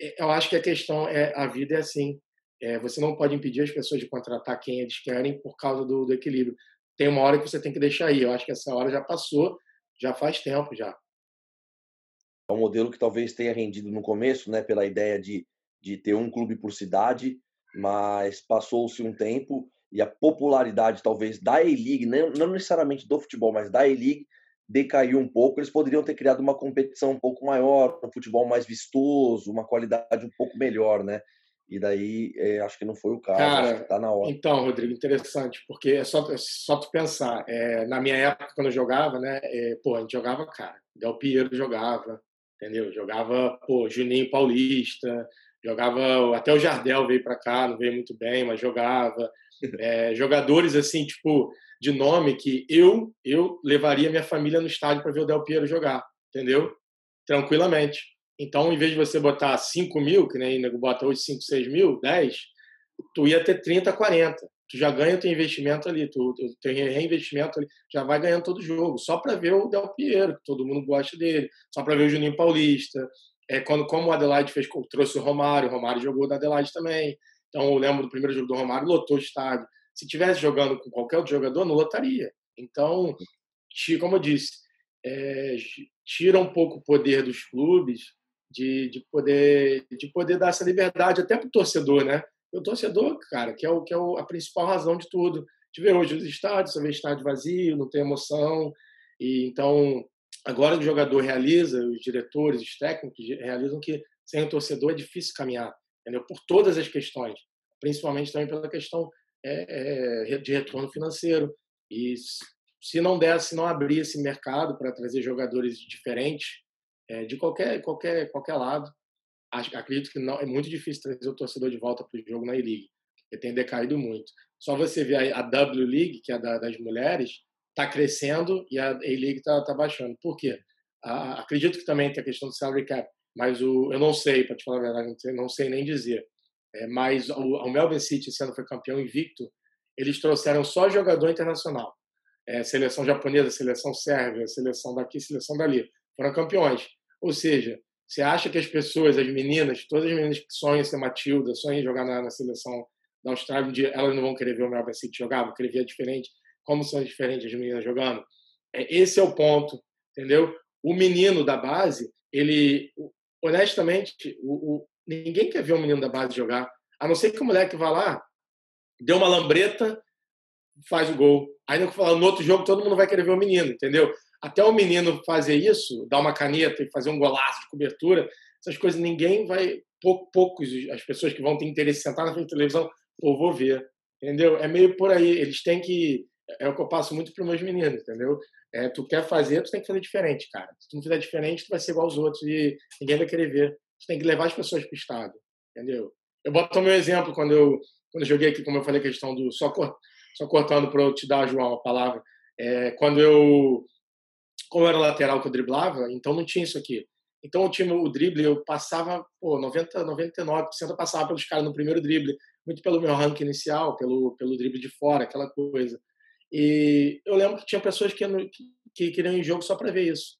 é, eu acho que a questão é a vida é assim. É, você não pode impedir as pessoas de contratar quem eles querem por causa do, do equilíbrio. Tem uma hora que você tem que deixar aí. Eu acho que essa hora já passou, já faz tempo já. É um modelo que talvez tenha rendido no começo, né, pela ideia de, de ter um clube por cidade, mas passou-se um tempo e a popularidade talvez da A-League, não, não necessariamente do futebol, mas da A-League, decaiu um pouco, eles poderiam ter criado uma competição um pouco maior, um futebol mais vistoso, uma qualidade um pouco melhor, né? E daí é, acho que não foi o caso, Cara, tá na hora. Então, Rodrigo, interessante, porque é só, é só tu pensar. É, na minha época, quando eu jogava, né? É, pô, a gente jogava, cara. Del Piero jogava, entendeu? Jogava, pô, Juninho Paulista, jogava. Até o Jardel veio para cá, não veio muito bem, mas jogava. <laughs> É, jogadores assim, tipo, de nome que eu eu levaria minha família no estádio para ver o Del Piero jogar, entendeu? Tranquilamente. Então, em vez de você botar 5 mil, que nem nego bota hoje 5, 6 mil, 10, tu ia ter 30, 40. Tu já ganha teu investimento ali, tu, tu teu reinvestimento ali, já vai ganhando todo jogo, só para ver o Del Piero, que todo mundo gosta dele, só para ver o Juninho Paulista. É, quando, como o Adelaide fez, trouxe o Romário, o Romário jogou na Adelaide também. Então, eu lembro do primeiro jogo do Romário, lotou o estádio. Se tivesse jogando com qualquer outro jogador, não lotaria. Então, como eu disse, é, tira um pouco o poder dos clubes de, de, poder, de poder dar essa liberdade até para o torcedor, né? O torcedor, cara, que é, o, que é a principal razão de tudo. De ver hoje os estádios, você vê estádio vazio, não tem emoção. E então, agora o jogador realiza, os diretores, os técnicos realizam que sem o torcedor é difícil caminhar, entendeu? Por todas as questões, principalmente também pela questão é, é, de retorno financeiro. E se não desse, se não abrir esse mercado para trazer jogadores diferentes, é, de qualquer, qualquer, qualquer lado, acredito que não é muito difícil trazer o torcedor de volta para o jogo na E-League, porque tem decaído muito. Só você ver a, W League, que é da, das mulheres, está crescendo e a A-League está tá baixando. Por quê? A, acredito que também tem a questão do salary cap, mas o, eu não sei, para te falar a verdade, não sei, não sei nem dizer. É, mas o, o Melbourne City, ano foi campeão invicto, eles trouxeram só jogador internacional. É, seleção japonesa, seleção sérvia, seleção daqui, seleção dali. Foram campeões. Ou seja, você acha que as pessoas, as meninas, todas as meninas que sonham ser Matilda, sonham em jogar na, na seleção da Austrália, um dia elas não vão querer ver o Melbourne City jogar, vão querer ver diferente, como são diferentes as meninas jogando. É, esse é o ponto, entendeu? O menino da base, ele, honestamente, o, o, ninguém quer ver o menino da base jogar, a não ser que o moleque vá lá, dê uma lambreta, faz o gol. Aí no outro jogo todo mundo vai querer ver o menino, entendeu? Até o menino fazer isso, dar uma caneta e fazer um golaço de cobertura, essas coisas ninguém vai, poucos as pessoas que vão ter interesse em sentar na frente da televisão, pô, vou ver, entendeu? É meio por aí, eles têm que, é o que eu passo muito para meus meninos, entendeu? É, tu quer fazer, tu tem que fazer diferente, cara. Se tu não fizer diferente, tu vai ser igual aos outros e ninguém vai querer ver. Tu tem que levar as pessoas para o estado, entendeu? Eu boto o meu exemplo quando eu, quando eu joguei aqui, como eu falei, a questão do só, só cortando para eu te dar, João, a palavra. É, quando eu como era lateral que eu driblava, então não tinha isso aqui. Então o time, o drible, eu passava, pô, 90, 99% eu passava pelos caras no primeiro drible, muito pelo meu ranking inicial, pelo, pelo drible de fora, aquela coisa. E eu lembro que tinha pessoas que, que, que queriam ir em jogo só para ver isso.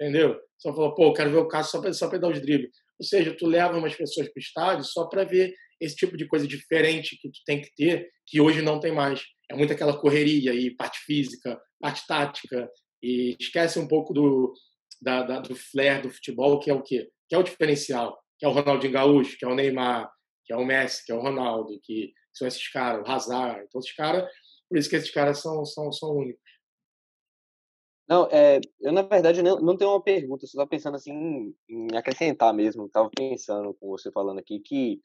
Entendeu? Só falou, pô, eu quero ver o caso só para só dar os dribles. Ou seja, tu leva umas pessoas para o estádio só para ver esse tipo de coisa diferente que tu tem que ter, que hoje não tem mais. É muito aquela correria e parte física, parte tática, e esquece um pouco do, da, da, do flair do futebol, que é o quê? Que é o diferencial, que é o Ronaldinho Gaúcho, que é o Neymar, que é o Messi, que é o Ronaldo, que são esses caras, o Hazard. Então, esses caras, por isso que esses caras são, são, são únicos. Não, é, eu na verdade não, não tenho uma pergunta, só estava pensando assim em, em acrescentar mesmo. Estava pensando com você falando aqui que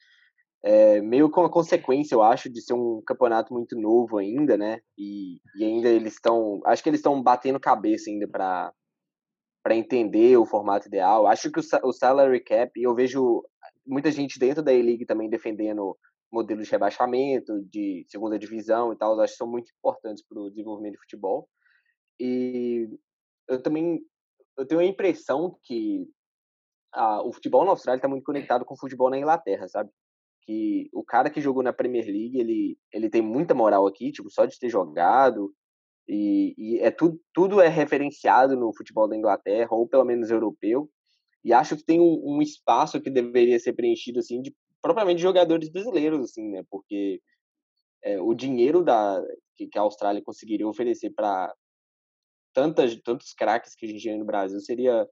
é, meio com a consequência, eu acho, de ser um campeonato muito novo ainda, né? E, e ainda eles estão. Acho que eles estão batendo cabeça ainda para para entender o formato ideal. Acho que o, o salary cap, e eu vejo muita gente dentro da E-League também defendendo modelos de rebaixamento, de segunda divisão e tal, acho que são muito importantes para o desenvolvimento de futebol. E eu também eu tenho a impressão que o futebol na Austrália está muito conectado com o futebol na Inglaterra, sabe? Que o cara que jogou na Premier League, ele, ele tem muita moral aqui, tipo, só de ter jogado, e, e é tudo, tudo é referenciado no futebol da Inglaterra, ou pelo menos europeu, e acho que tem um, um espaço que deveria ser preenchido, assim, de propriamente de jogadores brasileiros, assim, né, porque é, o dinheiro da, que, que a Austrália conseguiria oferecer para tantas tantos craques que a gente tem no Brasil seria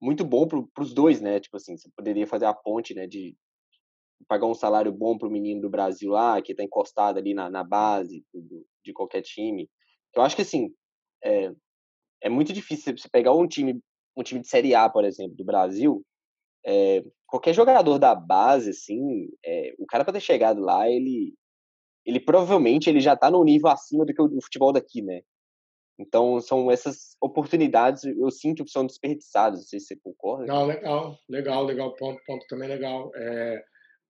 muito bom para os dois, né? Tipo assim, você poderia fazer a ponte, né, de pagar um salário bom para o menino do Brasil lá, que está encostado ali na, na base do, de qualquer time. Eu acho que, assim, é, é muito difícil você pegar um time, um time de Série A, por exemplo, do Brasil, é, qualquer jogador da base, assim, é, o cara para ter chegado lá, ele, ele provavelmente ele já está no nível acima do que o futebol daqui, né? Então, são essas oportunidades, eu sinto que são desperdiçadas, não sei se você concorda. Não, legal, legal, legal, ponto, ponto também legal. É,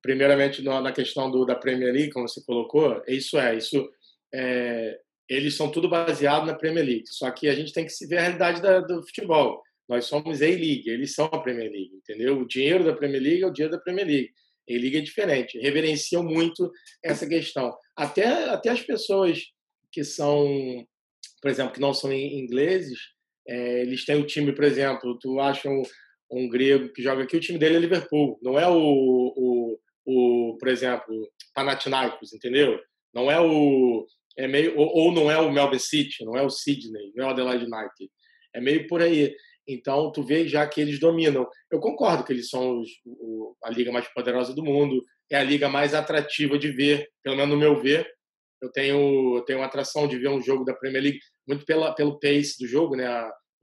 primeiramente na questão do, da Premier League, como você colocou, isso é, isso é, eles são tudo baseado na Premier League. Só que a gente tem que se ver a realidade da, do futebol. Nós somos A-League, eles são a Premier League, entendeu? O dinheiro da Premier League é o dinheiro da Premier League. A-League é diferente, reverenciam muito essa questão. Até, até as pessoas que são, por exemplo, que não são ingleses, é, eles têm o time, por exemplo, tu acha um, um grego que joga aqui, o time dele é Liverpool, não é o, o o, por exemplo, Panathinaikos, entendeu? Não é o, É meio ou, ou, não é o Melbourne City, não é o Sydney, não é o Adelaide United. É meio por aí. Então, tu vê já que eles dominam. Eu concordo que eles são os, o, a liga mais poderosa do mundo, é a liga mais atrativa de ver, pelo menos no meu ver. Eu tenho, eu tenho atração de ver um jogo da Premier League muito pela, pelo pace do jogo, né?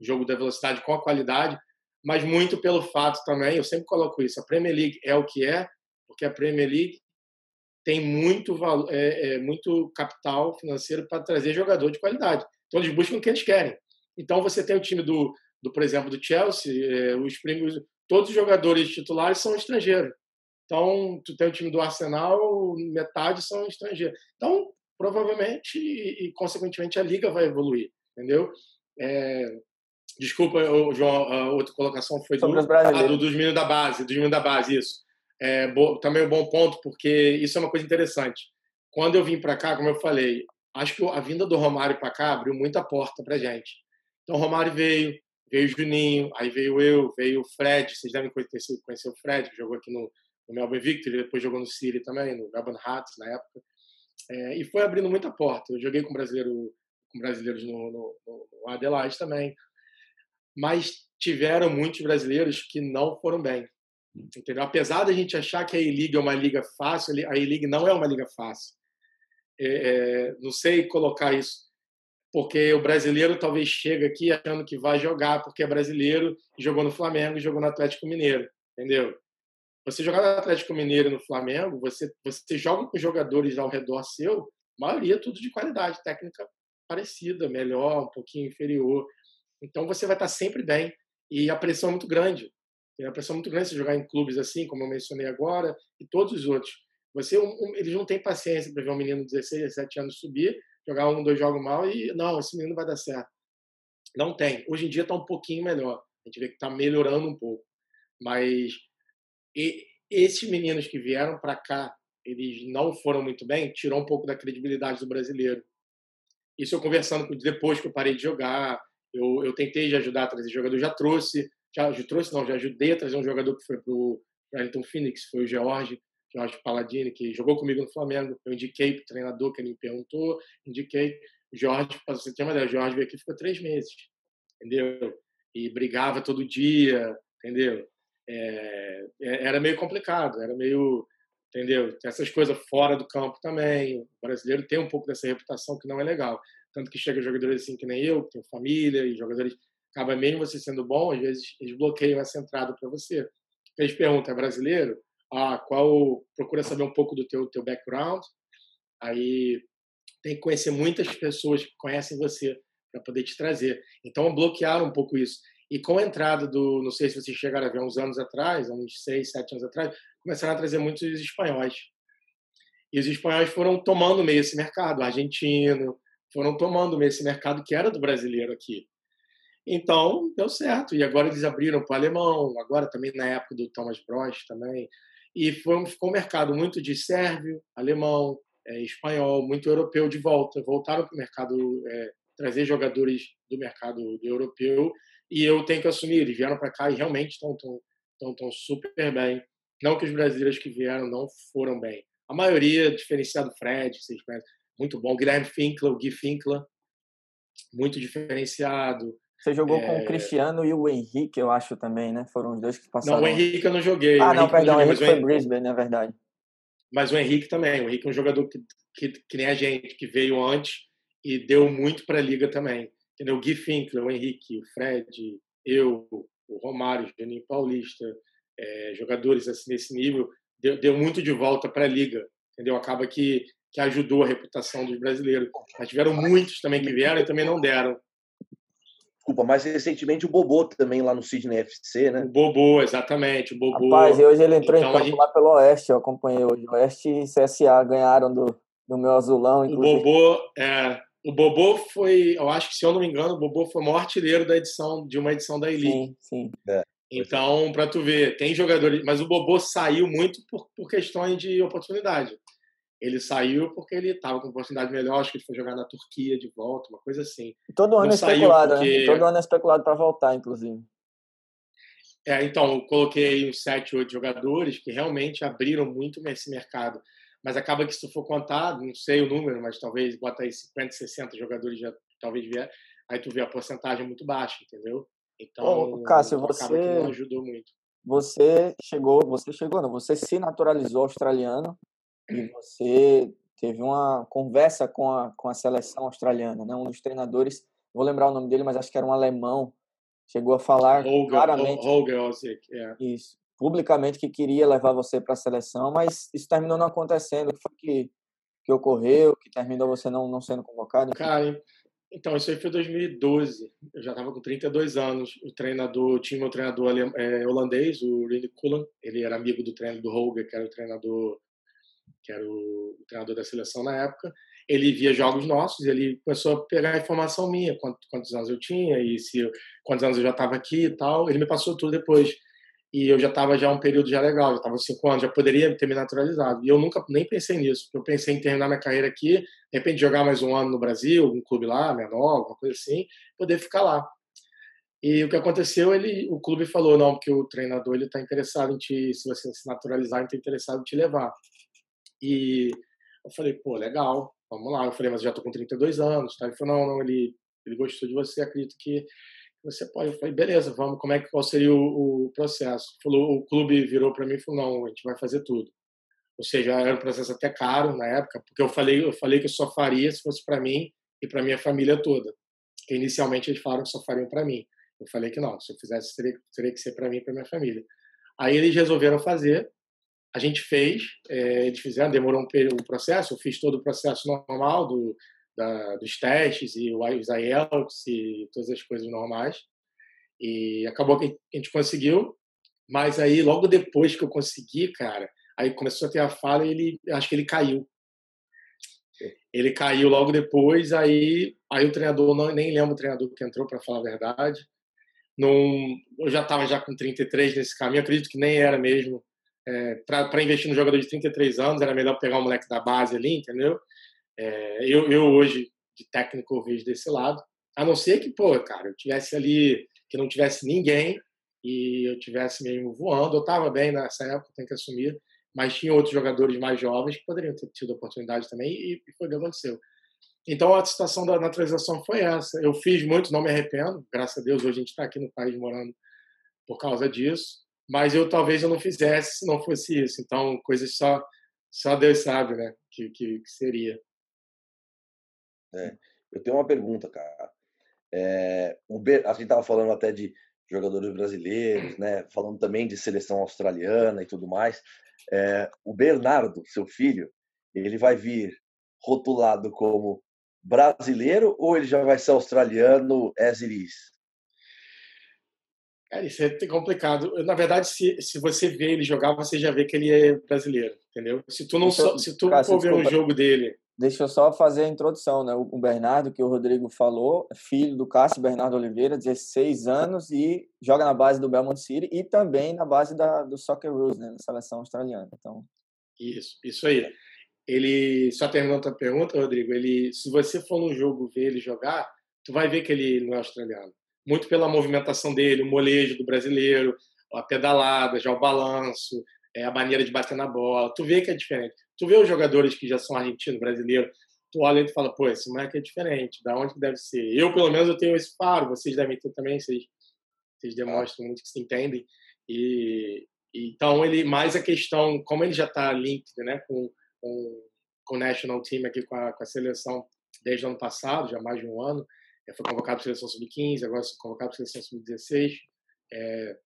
o jogo da velocidade com a qualidade, mas muito pelo fato também, eu sempre coloco isso, a Premier League é o que é, porque a Premier League tem muito, é, é, muito capital financeiro para trazer jogador de qualidade. Então, eles buscam o que eles querem. Então, você tem o time do, do por exemplo, do Chelsea, é, os primos, todos os jogadores titulares são estrangeiros. Então, tu tem o time do Arsenal, metade são estrangeiros. Então, provavelmente e, e consequentemente, a liga vai evoluir, entendeu? É, desculpa, João, a outra colocação foi do, ah, do, dos meninos da base, dos meninos da base, isso. É, bo, também um bom ponto, porque isso é uma coisa interessante. Quando eu vim para cá, como eu falei, acho que a vinda do Romário para cá abriu muita porta para gente. Então, o Romário veio, veio o Juninho, aí veio eu, veio o Fred. Vocês devem conhecer, conhecer o Fred, que jogou aqui no, no Melbourne Victory, depois jogou no City também, no Melbourne Hearts na época. É, e foi abrindo muita porta. Eu joguei com, brasileiro, com brasileiros no, no, no Adelaide também. Mas tiveram muitos brasileiros que não foram bem. Entendeu? Apesar da gente achar que a E-League é uma liga fácil, a E-League não é uma liga fácil. É, é, não sei colocar isso, porque o brasileiro talvez chega aqui achando que vai jogar porque é brasileiro, jogou no Flamengo jogou no Atlético Mineiro, entendeu? Você jogar no Atlético Mineiro e no Flamengo, você, você joga com jogadores ao redor seu, maioria tudo de qualidade técnica parecida, melhor, um pouquinho inferior. Então você vai estar sempre bem e a pressão é muito grande. Tem uma pressão muito grande se jogar em clubes assim, como eu mencionei agora, e todos os outros. Você, um, um, eles não têm paciência para ver um menino de 16, 17 anos subir, jogar um, dois jogos mal e não, esse menino vai dar certo. Não tem. Hoje em dia está um pouquinho melhor. A gente vê que está melhorando um pouco. Mas e esses meninos que vieram para cá, eles não foram muito bem, tirou um pouco da credibilidade do brasileiro. Isso eu conversando com depois que eu parei de jogar, eu, eu tentei ajudar a trazer jogador, já trouxe, já, trouxe não, já ajudei a trazer um jogador que foi para o Wellington Phoenix, foi o George, George Paladini, que jogou comigo no Flamengo. Eu indiquei para o treinador que ele me perguntou, indiquei. O Jorge, para você ter uma ideia, o Jorge veio aqui ficou três meses, entendeu? E brigava todo dia, entendeu? É, é, era meio complicado, era meio, entendeu? Essas coisas fora do campo também. O brasileiro tem um pouco dessa reputação que não é legal. Tanto que chega jogadores assim que nem eu, que tem família, e jogadores. Acaba mesmo você sendo bom, às vezes eles bloqueiam essa entrada para você. Eles perguntam, é brasileiro? Ah, qual. Procura saber um pouco do teu, teu background. Aí tem que conhecer muitas pessoas que conhecem você para poder te trazer. Então, bloquearam um pouco isso. E com a entrada do, não sei se vocês chegaram a ver uns anos atrás, uns seis, sete anos atrás, começaram a trazer muitos espanhóis. E os espanhóis foram tomando meio esse mercado, argentino, foram tomando meio esse mercado que era do brasileiro aqui. Então, deu certo. E agora eles abriram para o alemão, agora também na época do Thomas Broch também. E foi, ficou um mercado muito de sérvio, alemão, é, espanhol, muito europeu de volta. Voltaram para o mercado, é, trazer jogadores do mercado europeu e eu tenho que assumir, eles vieram para cá e realmente estão tão, tão, tão super bem. Não que os brasileiros que vieram não foram bem. A maioria, diferenciado Fred, vocês conhecem, muito bom. Guilherme Finkler, o Gui Finkler, muito diferenciado. Você jogou é... com o é. Cristiano e o Henrique, eu acho também, né? Foram os dois que passaram. Não, o Henrique eu não joguei. Ah, não, perdão, o Henrique foi Brisbane, na verdade. Mas o Henrique também. O Henrique é um jogador que, que, que nem a gente, que veio antes e deu muito para a liga também entendeu? O Gui Finkler, o Henrique, o Fred, eu, o Romário, o Juninho Paulista, é, jogadores assim nesse nível, deu, deu muito de volta para a liga, entendeu? Acaba que, que ajudou a reputação dos brasileiros. Mas tiveram muitos também que vieram e também não deram. Desculpa, mas recentemente o Bobô também lá no Sydney FC, né? O Bobô, exatamente, o Bobô. Rapaz, e hoje ele entrou então, em campo gente... lá pelo Oeste, eu acompanhei hoje. O Oeste e CSA ganharam do, do meu azulão. Inclusive. O Bobô, é, o Bobô foi, eu acho que se eu não me engano, o Bobô foi o maior artilheiro da edição de uma edição da E-League. Sim, sim. É. Então, para tu ver, tem jogadores, mas o Bobô saiu muito por, por questões de oportunidade. Ele saiu porque ele estava com oportunidade melhor, acho que ele foi jogar na Turquia de volta, uma coisa assim. todo ano não é especulado, né? porque... né? Todo ano é especulado para voltar, inclusive. É, então, eu coloquei uns sete, oito jogadores que realmente abriram muito esse mercado. mas acaba que se tu for contar, não sei o número, mas talvez bota aí 50, 60 jogadores já talvez vier, aí tu vê a porcentagem muito baixa, entendeu? Então, Ô, Cássio, você não ajudou muito. Você chegou, você chegou, não, você se naturalizou australiano e você teve uma conversa com a, com a seleção australiana, né? Um dos treinadores, vou lembrar o nome dele, mas acho que era um alemão, chegou a falar Holger, claramente Holger Osik, yeah. isso, publicamente que queria levar você para a seleção, mas isso terminou não acontecendo. O que foi que, que ocorreu, que terminou você não, não sendo convocado? Cara, então, isso aí foi 2012. Eu já estava com 32 anos. O treinador, tinha meu treinador é, holandês, o Rini Cullen. Ele era amigo do treinador do Holger, que era o treinador que era o, treinador da seleção na época. Ele via jogos nossos, ele começou a pegar informação minha, quantos, anos eu tinha e se quantos anos eu já estava aqui e tal. Ele me passou tudo depois e eu já estava já um período já legal, já estava cinco anos, já poderia ter me naturalizado. E eu nunca nem pensei nisso. Eu pensei em terminar minha carreira aqui, de repente jogar mais um ano no Brasil, um clube lá, menor, alguma coisa assim, poder ficar lá. E o que aconteceu, ele, o clube falou não, porque o treinador ele está interessado em te, se você se naturalizar, ele está interessado em te levar. E eu falei, pô, legal, vamos lá. Eu falei, mas eu já estou com 32 anos, tá? Ele falou, não, não, ele, ele gostou de você, acredito que você pode. Eu falei, beleza, vamos, como é que qual seria o, o processo? Falou, o clube virou para mim e falou, não, a gente vai fazer tudo. Ou seja, era um processo até caro na época, porque eu falei, eu falei que eu só faria se fosse para mim e para minha família toda. Porque inicialmente eles falaram que só fariam para mim. Eu falei que não, se eu fizesse teria, teria que ser para mim e para minha família. Aí eles resolveram fazer, a gente fez, é, eles fizeram, demorou um, um processo, eu fiz todo o processo normal do, da, dos testes e os IELTS e todas as coisas normais. E acabou que a gente conseguiu, mas aí logo depois que eu consegui, cara, aí começou a ter a falha e ele, acho que ele caiu. Ele caiu logo depois, aí, aí o treinador, não, nem lembro o treinador que entrou, para falar a verdade. Num, eu já estava já com 33 nesse caminho, acredito que nem era mesmo. É, para investir no jogador de 33 anos, era melhor pegar um moleque da base ali, entendeu? É, eu, eu hoje, de técnico, vejo desse lado. A não ser que, pô, cara, eu tivesse ali, que não tivesse ninguém e eu tivesse mesmo voando. Eu estava bem nessa época, tenho que assumir, mas tinha outros jogadores mais jovens que poderiam ter tido oportunidade também e, e foi o que aconteceu. Então a situação da naturalização foi essa. Eu fiz muito, não me arrependo. Graças a Deus hoje a gente está aqui no país morando por causa disso. Mas eu talvez eu não fizesse se não fosse isso. Então coisas só só Deus sabe, né? Que, que, que seria. É. Eu tenho uma pergunta, cara. É, o Ber... A gente estava falando até de jogadores brasileiros, né? Falando também de seleção australiana e tudo mais. É, o Bernardo, seu filho, ele vai vir rotulado como brasileiro ou ele já vai ser australiano as it is? Cara, isso é complicado. Na verdade, se, se você vê ele jogar, você já vê que ele é brasileiro, entendeu? Se tu não então, se tu for ver um jogo dele Deixa eu só fazer a introdução, né? O Bernardo, que o Rodrigo falou, é filho do Cássio Bernardo Oliveira, 16 anos e joga na base do Belmont City e também na base da, do Socceroos, né? Na seleção australiana. Então... Isso, isso aí. Ele, só terminando a pergunta, Rodrigo, ele, se você for no jogo ver ele jogar, tu vai ver que ele não é australiano. Muito pela movimentação dele, o molejo do brasileiro, a pedalada, já o balanço, é, a maneira de bater na bola. Tu vê que é diferente. Tu vê os jogadores que já são argentinos, brasileiros, tu olha e tu fala, pô, esse moleque é diferente, da onde que deve ser? Eu, pelo menos, eu tenho esse faro, vocês devem ter também, vocês, vocês demonstram muito que se entendem. E, então, ele, mais a questão, como ele já está linked né, com, com, com o National Team aqui, com a, com a seleção desde o ano passado, já mais de um ano, foi convocado para a seleção sub-15, agora foi convocado para a seleção sub-16. É,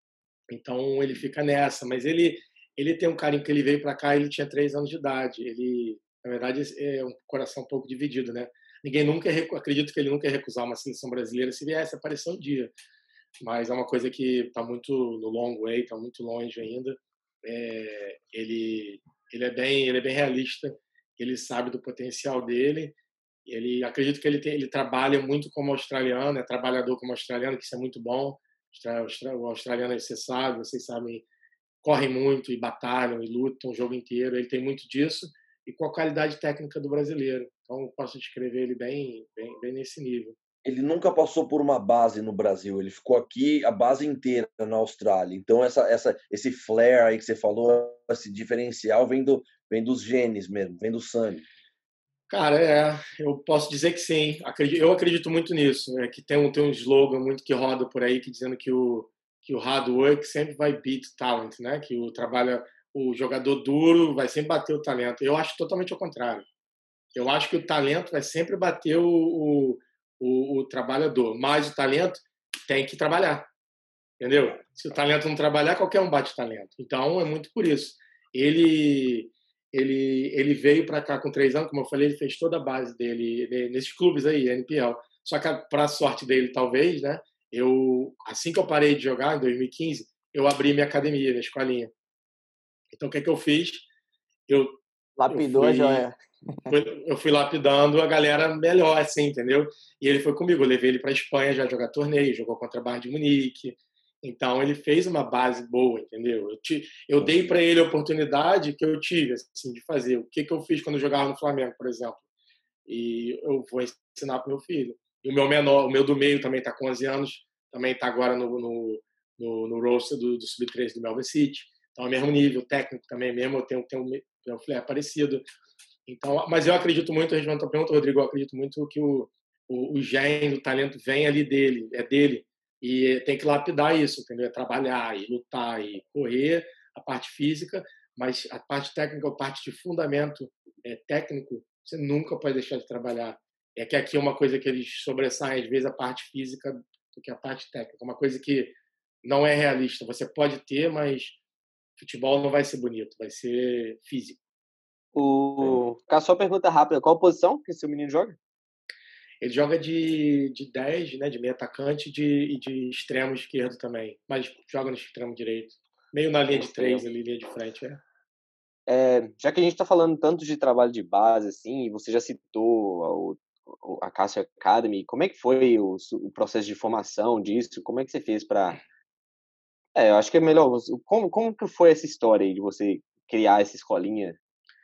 então ele fica nessa, mas ele ele tem um carinho que ele veio para cá, ele tinha três anos de idade. Ele, na verdade, é um coração um pouco dividido, né? Ninguém nunca, acredito que ele nunca ia recusar uma seleção brasileira se viesse aparecer um dia. Mas é uma coisa que está muito no long way, está muito longe ainda. É, ele, ele é bem, ele é bem realista. Ele sabe do potencial dele. Ele acredito que ele tem, ele trabalha muito como australiano, é trabalhador como australiano, que isso é muito bom. O australiano, você sabe, vocês sabem correm muito e batalham e lutam o jogo inteiro. Ele tem muito disso e com a qualidade técnica do brasileiro. Então, posso descrever ele bem, bem, bem nesse nível. ele nunca passou por uma base no Brasil, ele ficou aqui a base inteira na Austrália. Então essa, essa, esse flare aí que você falou, esse diferencial vem, do, vem dos genes mesmo, vem do sangue. Cara, é, eu posso dizer que sim. Eu acredito muito nisso. É que tem um, tem um slogan muito que roda por aí que dizendo que o, que o hard work sempre vai beat talent, né? Que o trabalho, o jogador duro vai sempre bater o talento. Eu acho totalmente ao contrário. Eu acho que o talento vai sempre bater o, o, o, o trabalhador, mas o talento tem que trabalhar, entendeu? Se o talento não trabalhar, qualquer um bate talento. Então é muito por isso. Ele ele, ele veio para cá com três anos, como eu falei, ele fez toda a base dele nesses clubes aí, NPL. Só que, para a sorte dele, talvez, né? Eu, assim que eu parei de jogar, em 2015, eu abri minha academia, minha escolinha. Então, o que, é que eu fiz? Eu. Lapidou eu fui, a joia. Eu fui lapidando a galera melhor, assim, entendeu? E ele foi comigo. Eu levei ele para Espanha já jogar torneio, jogou contra a Bayern de Munique, então ele fez uma base boa, entendeu? Eu, te, eu dei para ele a oportunidade que eu tive assim, de fazer. O que, que eu fiz quando eu jogava no Flamengo, por exemplo? E eu vou ensinar para meu filho. E o meu menor, o meu do meio também está com 11 anos, também está agora no, no, no, no roster do, do Sub-13 do Melbourne City. Então é o mesmo nível técnico também, mesmo eu tenho, tenho, tenho um flare parecido. Então, mas eu acredito muito, a gente pergunta, Rodrigo, eu acredito muito que o, o, o gênio, o talento vem ali dele, é dele e tem que lapidar isso, entendeu? É trabalhar e lutar e correr a parte física, mas a parte técnica, a parte de fundamento é, técnico, você nunca pode deixar de trabalhar. É que aqui é uma coisa que eles sobressaem, às vezes, a parte física do que a parte técnica. Uma coisa que não é realista. Você pode ter, mas futebol não vai ser bonito, vai ser físico. O... Só pergunta rápida: qual posição que seu menino joga? Ele joga de, de 10, né, de meio atacante de, e de extremo esquerdo também, mas joga no extremo direito. Meio na linha de três, ali, linha de frente, é. é já que a gente está falando tanto de trabalho de base, assim, você já citou a, a Cássia Academy, como é que foi o, o, processo de formação disso? Como é que você fez para... É, eu acho que é melhor... Como, como que foi essa história aí de você criar essa escolinha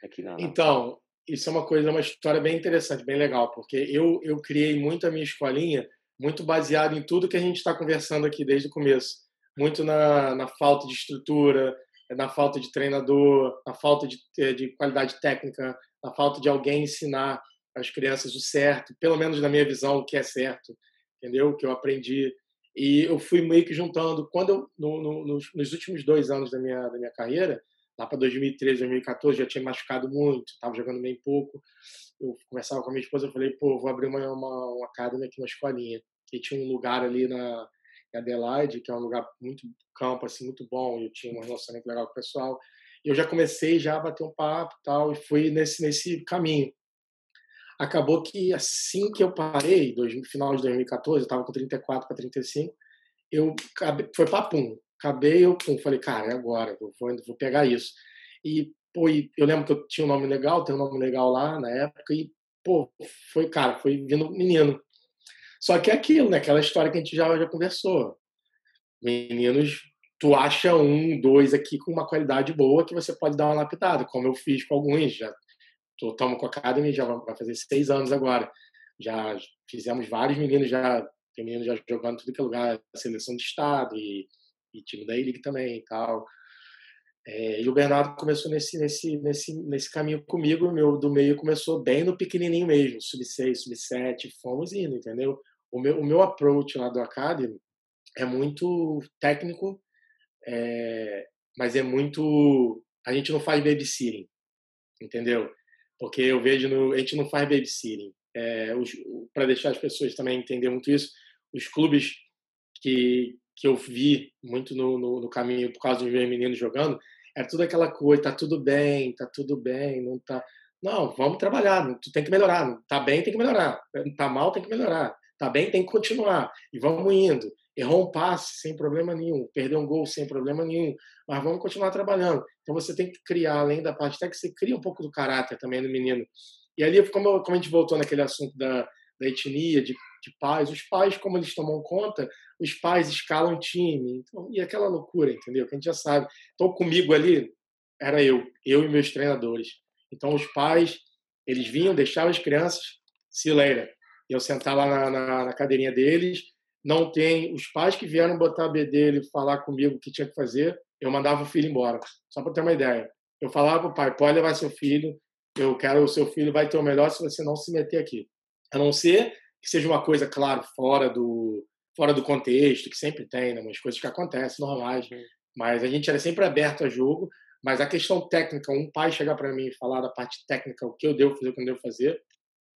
aqui na... Então, isso é uma coisa, uma história bem interessante, bem legal, porque eu, eu criei muito a minha escolinha, muito baseado em tudo que a gente está conversando aqui desde o começo. Muito na, na falta de estrutura, na falta de treinador, na falta de, eh, de qualidade técnica, na falta de alguém ensinar as crianças o certo, pelo menos na minha visão, o que é certo, entendeu? O que eu aprendi. E eu fui meio que juntando. Quando eu, no, no, nos, últimos dois anos da minha, da minha carreira, lá para 2013, 2014, já tinha machucado muito, estava jogando bem pouco. Eu conversava com a minha esposa, eu falei, pô, vou abrir uma, uma, uma academia aqui, uma escolinha. E tinha um lugar ali na em Adelaide, que é um lugar muito campo, assim, muito bom, eu tinha um relacionamento legal com o pessoal. E eu já comecei já a bater um papo tal, e fui nesse, nesse caminho. Acabou que assim que eu parei, no final de 2014, eu estava com 34 para 35, eu foi papum acabei, eu falei, cara, é agora, vou, vou pegar isso. E, pô, eu lembro que eu tinha um nome legal, tem um nome legal lá na época, e, pô, foi, cara, foi vindo menino. Só que é aquilo, né? Aquela história que a gente já, já conversou. Meninos, tu acha um, dois aqui com uma qualidade boa que você pode dar uma lapidada, como eu fiz com alguns. Já estamos com a Academy, já vai fazer seis anos agora. Já fizemos vários meninos, já tem já jogando tudo que é lugar, seleção de estado e e time da E-League também e tal. É, e o Bernardo começou nesse, nesse, nesse, nesse caminho comigo, meu do meio começou bem no pequenininho mesmo, sub-6, sub-7, fomos indo, entendeu? O meu, o meu approach lá do Academy é muito técnico, é, mas é muito... A gente não faz babysitting, entendeu? Porque eu vejo, no, a gente não faz babysitting. É, Para deixar as pessoas também entender muito isso, os clubes que, que eu vi muito no, no, no caminho por causa dos meus meninos jogando, era tudo aquela coisa, tá tudo bem, tá tudo bem, não tá. Não, vamos trabalhar, tu tem que melhorar. Tá bem, tem que melhorar. Tá mal, tem que melhorar. Tá bem, tem que continuar. E vamos indo. Errou um passe sem problema nenhum, perdeu um gol sem problema nenhum, mas vamos continuar trabalhando. Então você tem que criar, além da parte técnica, você cria um pouco do caráter também do menino. E ali, como, como a gente voltou naquele assunto da, da etnia, de, de pais, os pais, como eles tomam conta, os pais escalam time. Então, e aquela loucura, entendeu? Que a gente já sabe. Então, comigo ali, era eu, eu e meus treinadores. Então, os pais, eles vinham, deixavam as crianças, se leira. eu sentar lá na, na, na cadeirinha deles. Não tem os pais que vieram botar a B dele falar comigo o que tinha que fazer, eu mandava o filho embora, só para ter uma ideia. Eu falava para o pai, pode levar seu filho, eu quero o seu filho, vai ter o melhor se você não se meter aqui. A não ser que seja uma coisa, claro, fora do, fora do contexto, que sempre tem, né, umas coisas que acontecem normais. Mas a gente era sempre aberto a jogo. Mas a questão técnica, um pai chegar para mim e falar da parte técnica, o que eu devo fazer, o que eu não devo fazer,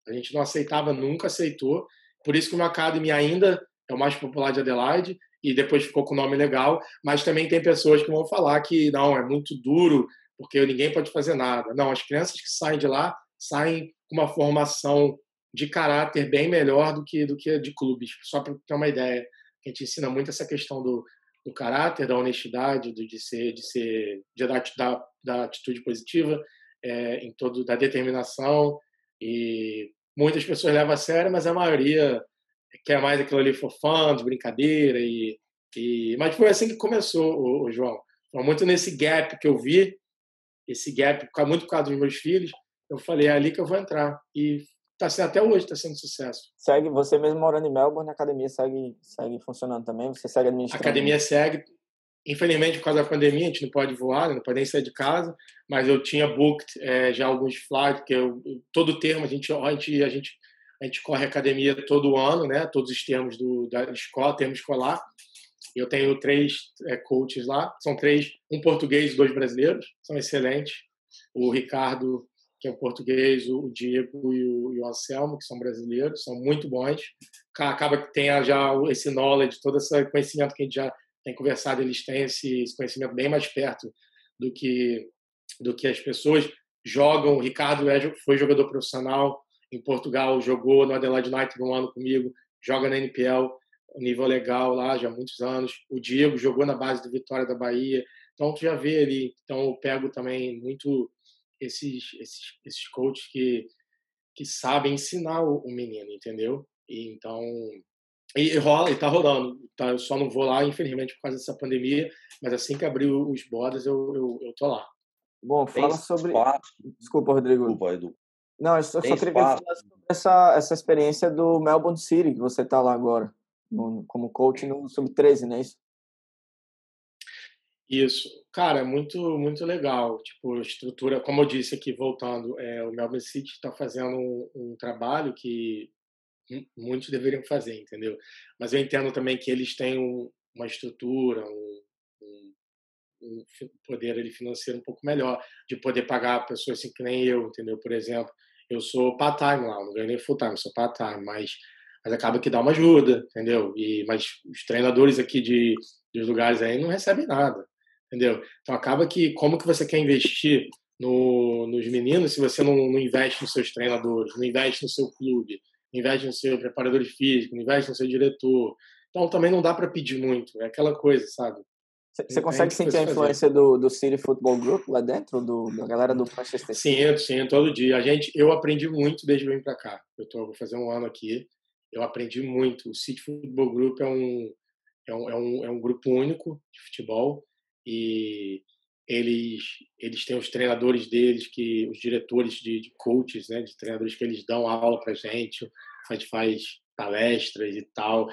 a gente não aceitava, nunca aceitou. Por isso que o meu Academy ainda é o mais popular de Adelaide e depois ficou com o nome legal. Mas também tem pessoas que vão falar que não, é muito duro, porque ninguém pode fazer nada. Não, as crianças que saem de lá saem com uma formação de caráter bem melhor do que do que de clubes. Só para ter uma ideia, a gente ensina muito essa questão do, do caráter, da honestidade, do, de ser, de ser, de dar, da, da atitude positiva, é, em todo, da determinação e muitas pessoas levam a sério, mas a maioria quer mais aquilo ali de brincadeira e, e mas foi assim que começou o, o João. Foi muito nesse gap que eu vi, esse gap muito por causa dos meus filhos, eu falei é ali que eu vou entrar e Tá sendo até hoje, está sendo sucesso. Segue, você mesmo morando em Melbourne, a academia segue, segue funcionando também? Você segue administrando? A academia segue. Infelizmente, por causa da pandemia, a gente não pode voar, não pode nem sair de casa, mas eu tinha booked é, já alguns flights, que eu, todo termo, a gente, a gente, a gente, a gente corre academia todo ano, né? Todos os termos do, da escola, termo escolar. Eu tenho três é, coaches lá, são três, um português e dois brasileiros, são excelentes. O Ricardo que é o português, o Diego e o, e o Anselmo, que são brasileiros, são muito bons. Acaba que tem já esse knowledge, todo esse conhecimento que a gente já tem conversado, eles têm esse, esse conhecimento bem mais perto do que do que as pessoas jogam. O Ricardo é, foi jogador profissional em Portugal, jogou no Adelaide United um ano comigo, joga na NPL, nível legal lá já há muitos anos. O Diego jogou na base do Vitória da Bahia. Então tu já vê ali, então eu pego também muito esses, esses, esses coaches que, que sabem ensinar o, o menino, entendeu? E, então, e, e rola, e tá rolando. Tá? Eu só não vou lá, infelizmente, por causa dessa pandemia, mas assim que abrir os bodas, eu, eu, eu tô lá. Bom, fala Tem sobre. Espaço. Desculpa, Rodrigo. Desculpa, Edu. Não, eu só, só queria falar sobre essa, essa experiência do Melbourne City, que você tá lá agora, no, como coach no Sub-13, não é isso? Isso, cara, muito muito legal. Tipo, estrutura, como eu disse aqui, voltando, é, o Melbourne City está fazendo um, um, trabalho que muitos deveriam fazer, entendeu? Mas eu entendo também que eles têm um, uma estrutura, um, um, poder ali, financeiro um pouco melhor, de poder pagar pessoas assim que nem eu, entendeu? Por exemplo, eu sou part-time lá, não ganho nem full-time, sou part-time, mas mas acaba que dá uma ajuda, entendeu? E mas os treinadores aqui de dos lugares aí não recebem nada, entendeu? Então acaba que como que você quer investir no, nos meninos se você não, não, investe nos seus treinadores, não investe no seu clube, não investe no seu preparador físico, não investe no seu diretor. Então também não dá para pedir muito, é aquela coisa, sabe? Você consegue sentir a influência do, do City Football Group lá dentro, do, da galera do Manchester City? Sinto, sinto, todo dia. A gente, eu aprendi muito desde que vim para cá. Eu tô, vou fazer um ano aqui. Eu aprendi muito. O City Football Group é um, é um, é um, é um grupo único de futebol e eles eles têm os treinadores deles que os diretores de, de coaches né de treinadores que eles dão aula para gente a gente faz palestras e tal.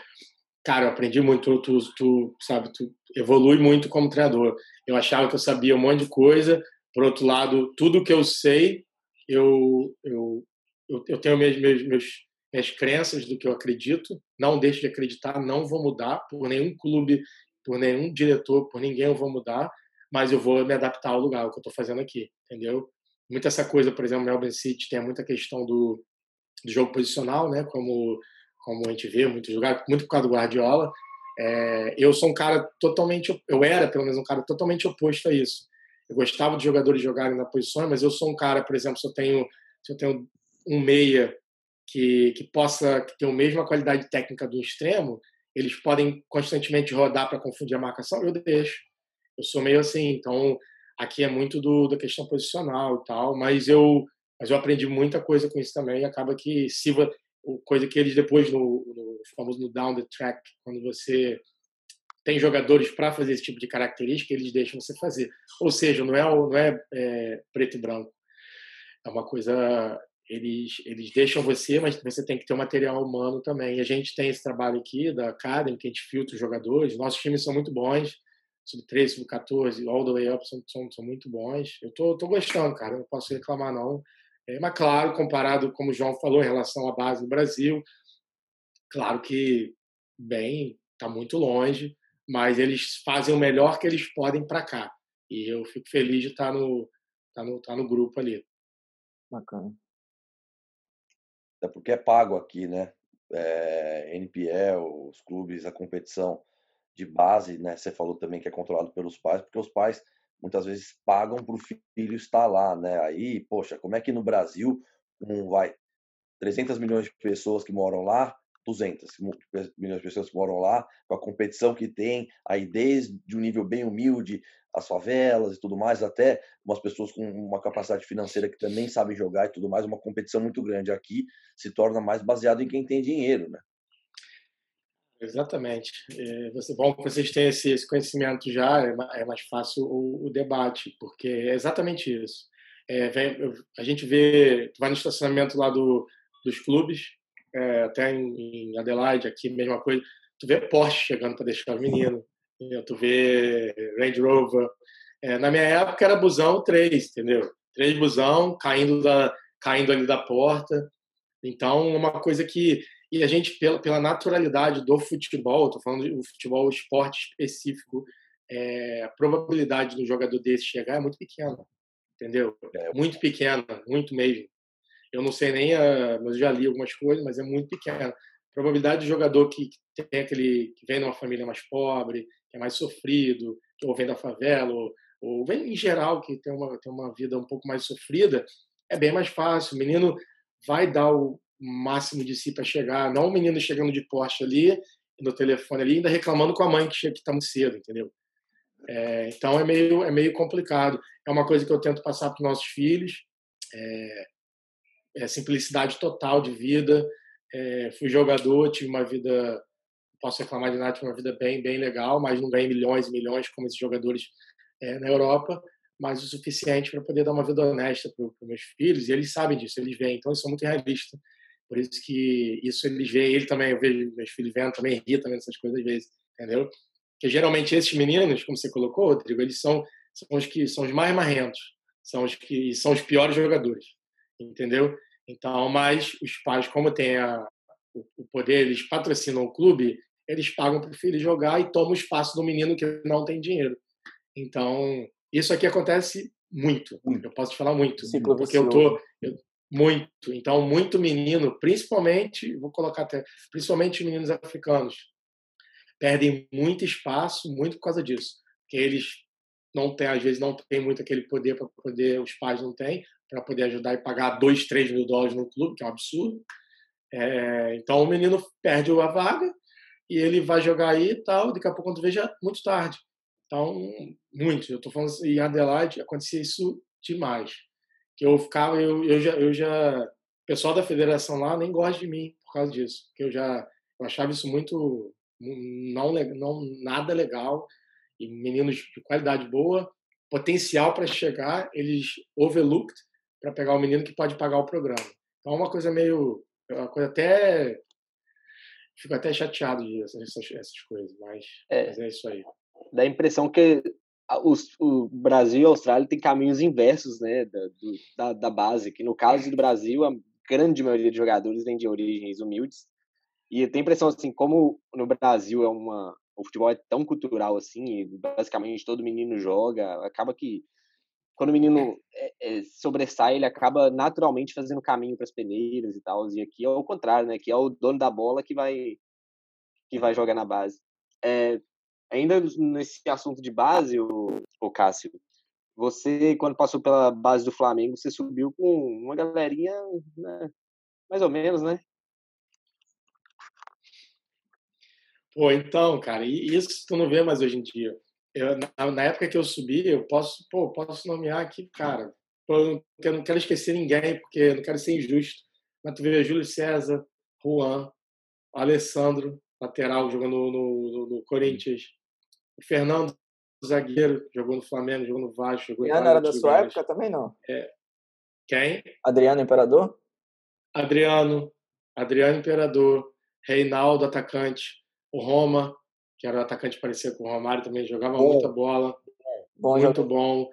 Cara eu aprendi muito tu, tu sabe tu evolui muito como treinador. Eu achava que eu sabia um monte de coisa. Por outro lado tudo que eu sei eu eu eu, eu tenho meus, meus, meus minhas crenças do que eu acredito. Não deixo de acreditar não vou mudar por nenhum clube por nenhum diretor, por ninguém eu vou mudar, mas eu vou me adaptar ao lugar, o que eu estou fazendo aqui, entendeu? Muita essa coisa, por exemplo, Melbourne City tem muita questão do, do jogo posicional, né? Como como a gente vê muitos lugares, muito por causa do Guardiola. É, eu sou um cara totalmente, eu era pelo menos um cara totalmente oposto a isso. Eu gostava de jogadores jogarem na posição, mas eu sou um cara, por exemplo, se eu tenho, se eu tenho um meia que, que possa ter a mesma qualidade técnica do extremo, eles podem constantemente rodar para confundir a marcação, eu deixo. Eu sou meio assim, então aqui é muito do, da questão posicional e tal, mas eu, mas eu aprendi muita coisa com isso também e acaba que se coisa que eles depois no, no famoso no down the track, quando você tem jogadores para fazer esse tipo de característica, eles deixam você fazer. Ou seja, não é não é, é preto e branco. É uma coisa eles, eles deixam você, mas você tem que ter um material humano também. E a gente tem esse trabalho aqui da Academy, que a gente filtra os jogadores. Nossos times são muito bons, sub-13, sub-14, all the way up, são, são, são muito bons. Eu tô, tô gostando, cara, não posso reclamar, não. É, mas, claro, comparado, como o João falou, em relação à base do Brasil, claro que, bem, está muito longe, mas eles fazem o melhor que eles podem para cá. E eu fico feliz de estar tá no, tá no, tá no grupo ali. Bacana. É porque é pago aqui, né? É, NPL, os clubes, a competição de base, né? Você falou também que é controlado pelos pais, porque os pais muitas vezes pagam para o filho estar lá, né? Aí, poxa, como é que no Brasil, um vai 300 milhões de pessoas que moram lá, 200 milhões de pessoas que moram lá, com a competição que tem, aí desde um nível bem humilde, as favelas e tudo mais, até umas pessoas com uma capacidade financeira que também sabem jogar e tudo mais, uma competição muito grande aqui se torna mais baseado em quem tem dinheiro, né? Exatamente. É, bom que vocês têm esse, esse conhecimento já, é, é mais fácil o, o, debate, porque é exatamente isso. É, vem, a gente vê, vai no estacionamento lá do, dos clubes, é, até em, Adelaide, aqui, mesma coisa, tu vê Porsche chegando para deixar o menino, entendeu? tu vê Range Rover. É, na minha época era busão 3, entendeu? Três busão caindo, da, caindo ali da porta. Então, uma coisa que e a gente, pela, pela naturalidade do futebol, estou falando do futebol esporte específico, é, a probabilidade do jogador desse chegar é muito pequena, entendeu? É. Muito pequena, muito mesmo. Eu não sei nem, a, mas já li algumas coisas, mas é muito pequena. A probabilidade do jogador que, que tem aquele que vem de uma família mais pobre, que é mais sofrido, ou vem da favela, ou, ou vem em geral que tem uma tem uma vida um pouco mais sofrida, é bem mais fácil. O menino vai dar o, máximo de si para chegar, não o menino chegando de Porsche ali, no telefone ali, ainda reclamando com a mãe que chega que está muito cedo, entendeu? É, então é meio, é meio complicado. É uma coisa que eu tento passar para os nossos filhos. É, é, simplicidade total de vida. É, fui jogador, tive uma vida, posso reclamar de nada, tive uma vida bem, bem legal, mas não ganhei milhões e milhões como esses jogadores é, na Europa, mas o suficiente para poder dar uma vida honesta para os meus filhos. E eles sabem disso, eles veem, então eu sou muito realista por isso que isso eles veem, ele também, eu vejo meus filhos vendo, também ri também dessas coisas às vezes, entendeu? Porque geralmente esses meninos, como você colocou, Rodrigo, eles são, são os que são os mais marrentos, são os que são os piores jogadores, entendeu? Então, mas os pais, como têm a, o, poder, eles patrocinam o clube, eles pagam para o filho jogar e tomam o espaço do menino que não tem dinheiro. Então, isso aqui acontece muito. Eu posso te falar muito. porque eu tô, eu, muito. Então, muito menino, principalmente, vou colocar até, principalmente meninos africanos, perdem muito espaço, muito por causa disso. Porque eles não têm, às vezes, não têm muito aquele poder para poder, os pais não têm, para poder ajudar e pagar 2, 3 mil dólares no clube, que é um absurdo. É, então, o menino perde a vaga e ele vai jogar aí e tal, daqui a pouco, quando vê, já é muito tarde. Então, muito. Eu estou falando assim, em Adelaide, acontecia isso demais que eu ficava, eu, eu já, eu já, o pessoal da federação lá nem gosta de mim por causa disso, porque eu já eu achava isso muito não, não nada legal e meninos de qualidade boa, potencial para chegar, eles overlooked para pegar o menino que pode pagar o programa. Então é uma coisa meio, é uma coisa até fico até chateado de essas, essas coisas, mas é, mas é isso aí. Dá a impressão que os, o Brasil e a Austrália têm caminhos inversos né, da, do, da, da, base, que no caso do Brasil, a grande maioria de jogadores vem de origens humildes. E tem a impressão, assim, como no Brasil é uma, o futebol é tão cultural assim, e basicamente todo menino joga, acaba que quando o menino é, é, sobressai, ele acaba naturalmente fazendo caminho para as peneiras e tal. E aqui é o contrário, né? Que é o dono da bola que vai que vai jogar na base. É, Ainda nesse assunto de base, o, o Cássio, você, quando passou pela base do Flamengo, você subiu com uma galerinha, né, mais ou menos, né? Pô, então, cara, isso que tu não vê mais hoje em dia. Eu, na, na, época que eu subi, eu posso, pô, posso nomear aqui, cara. Pô, eu não quero esquecer ninguém, porque eu não quero ser injusto. Mas tu vê Júlio César, Juan, Alessandro, lateral, jogando no, no, no Corinthians. O Fernando, zagueiro, jogou no Flamengo, jogou no Vasco. Jogou Adriano era da sua época também, não? É. Quem? Adriano Imperador? Adriano, Adriano Imperador, Reinaldo, atacante, o Roma, que era um atacante parecido com o Romário, também jogava bom. muita bola. Bom, muito jogo. bom.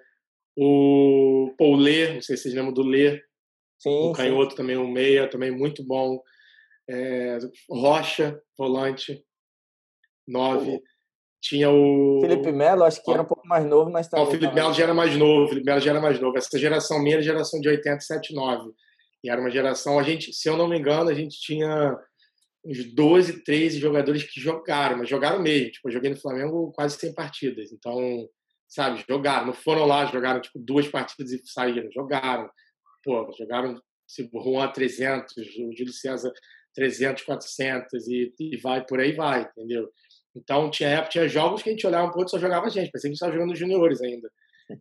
O Paulê, não sei se vocês lembram do Lê. Sim. O Canhoto sim. também, um meia, também muito bom. É, Rocha, volante, nove. O... Tinha o. Felipe Melo, acho que era um pouco mais novo, mas também. Não, o Felipe Melo já era mais novo. O Felipe Melo já era mais novo. Essa geração minha era geração de 87, 9. E era uma geração. A gente, se eu não me engano, a gente tinha uns 12, 13 jogadores que jogaram, mas jogaram mesmo. Tipo, eu joguei no Flamengo quase 100 partidas. Então, sabe, jogaram. Não foram lá, jogaram tipo duas partidas e saíram. Jogaram. Pô, jogaram se Juan 300, o Júlio César 300, 400 e, e vai por aí vai, entendeu? Então tinha época, tinha jogos que a gente olhava um pouco e só jogava a gente, parecia que estava jogando juniores ainda.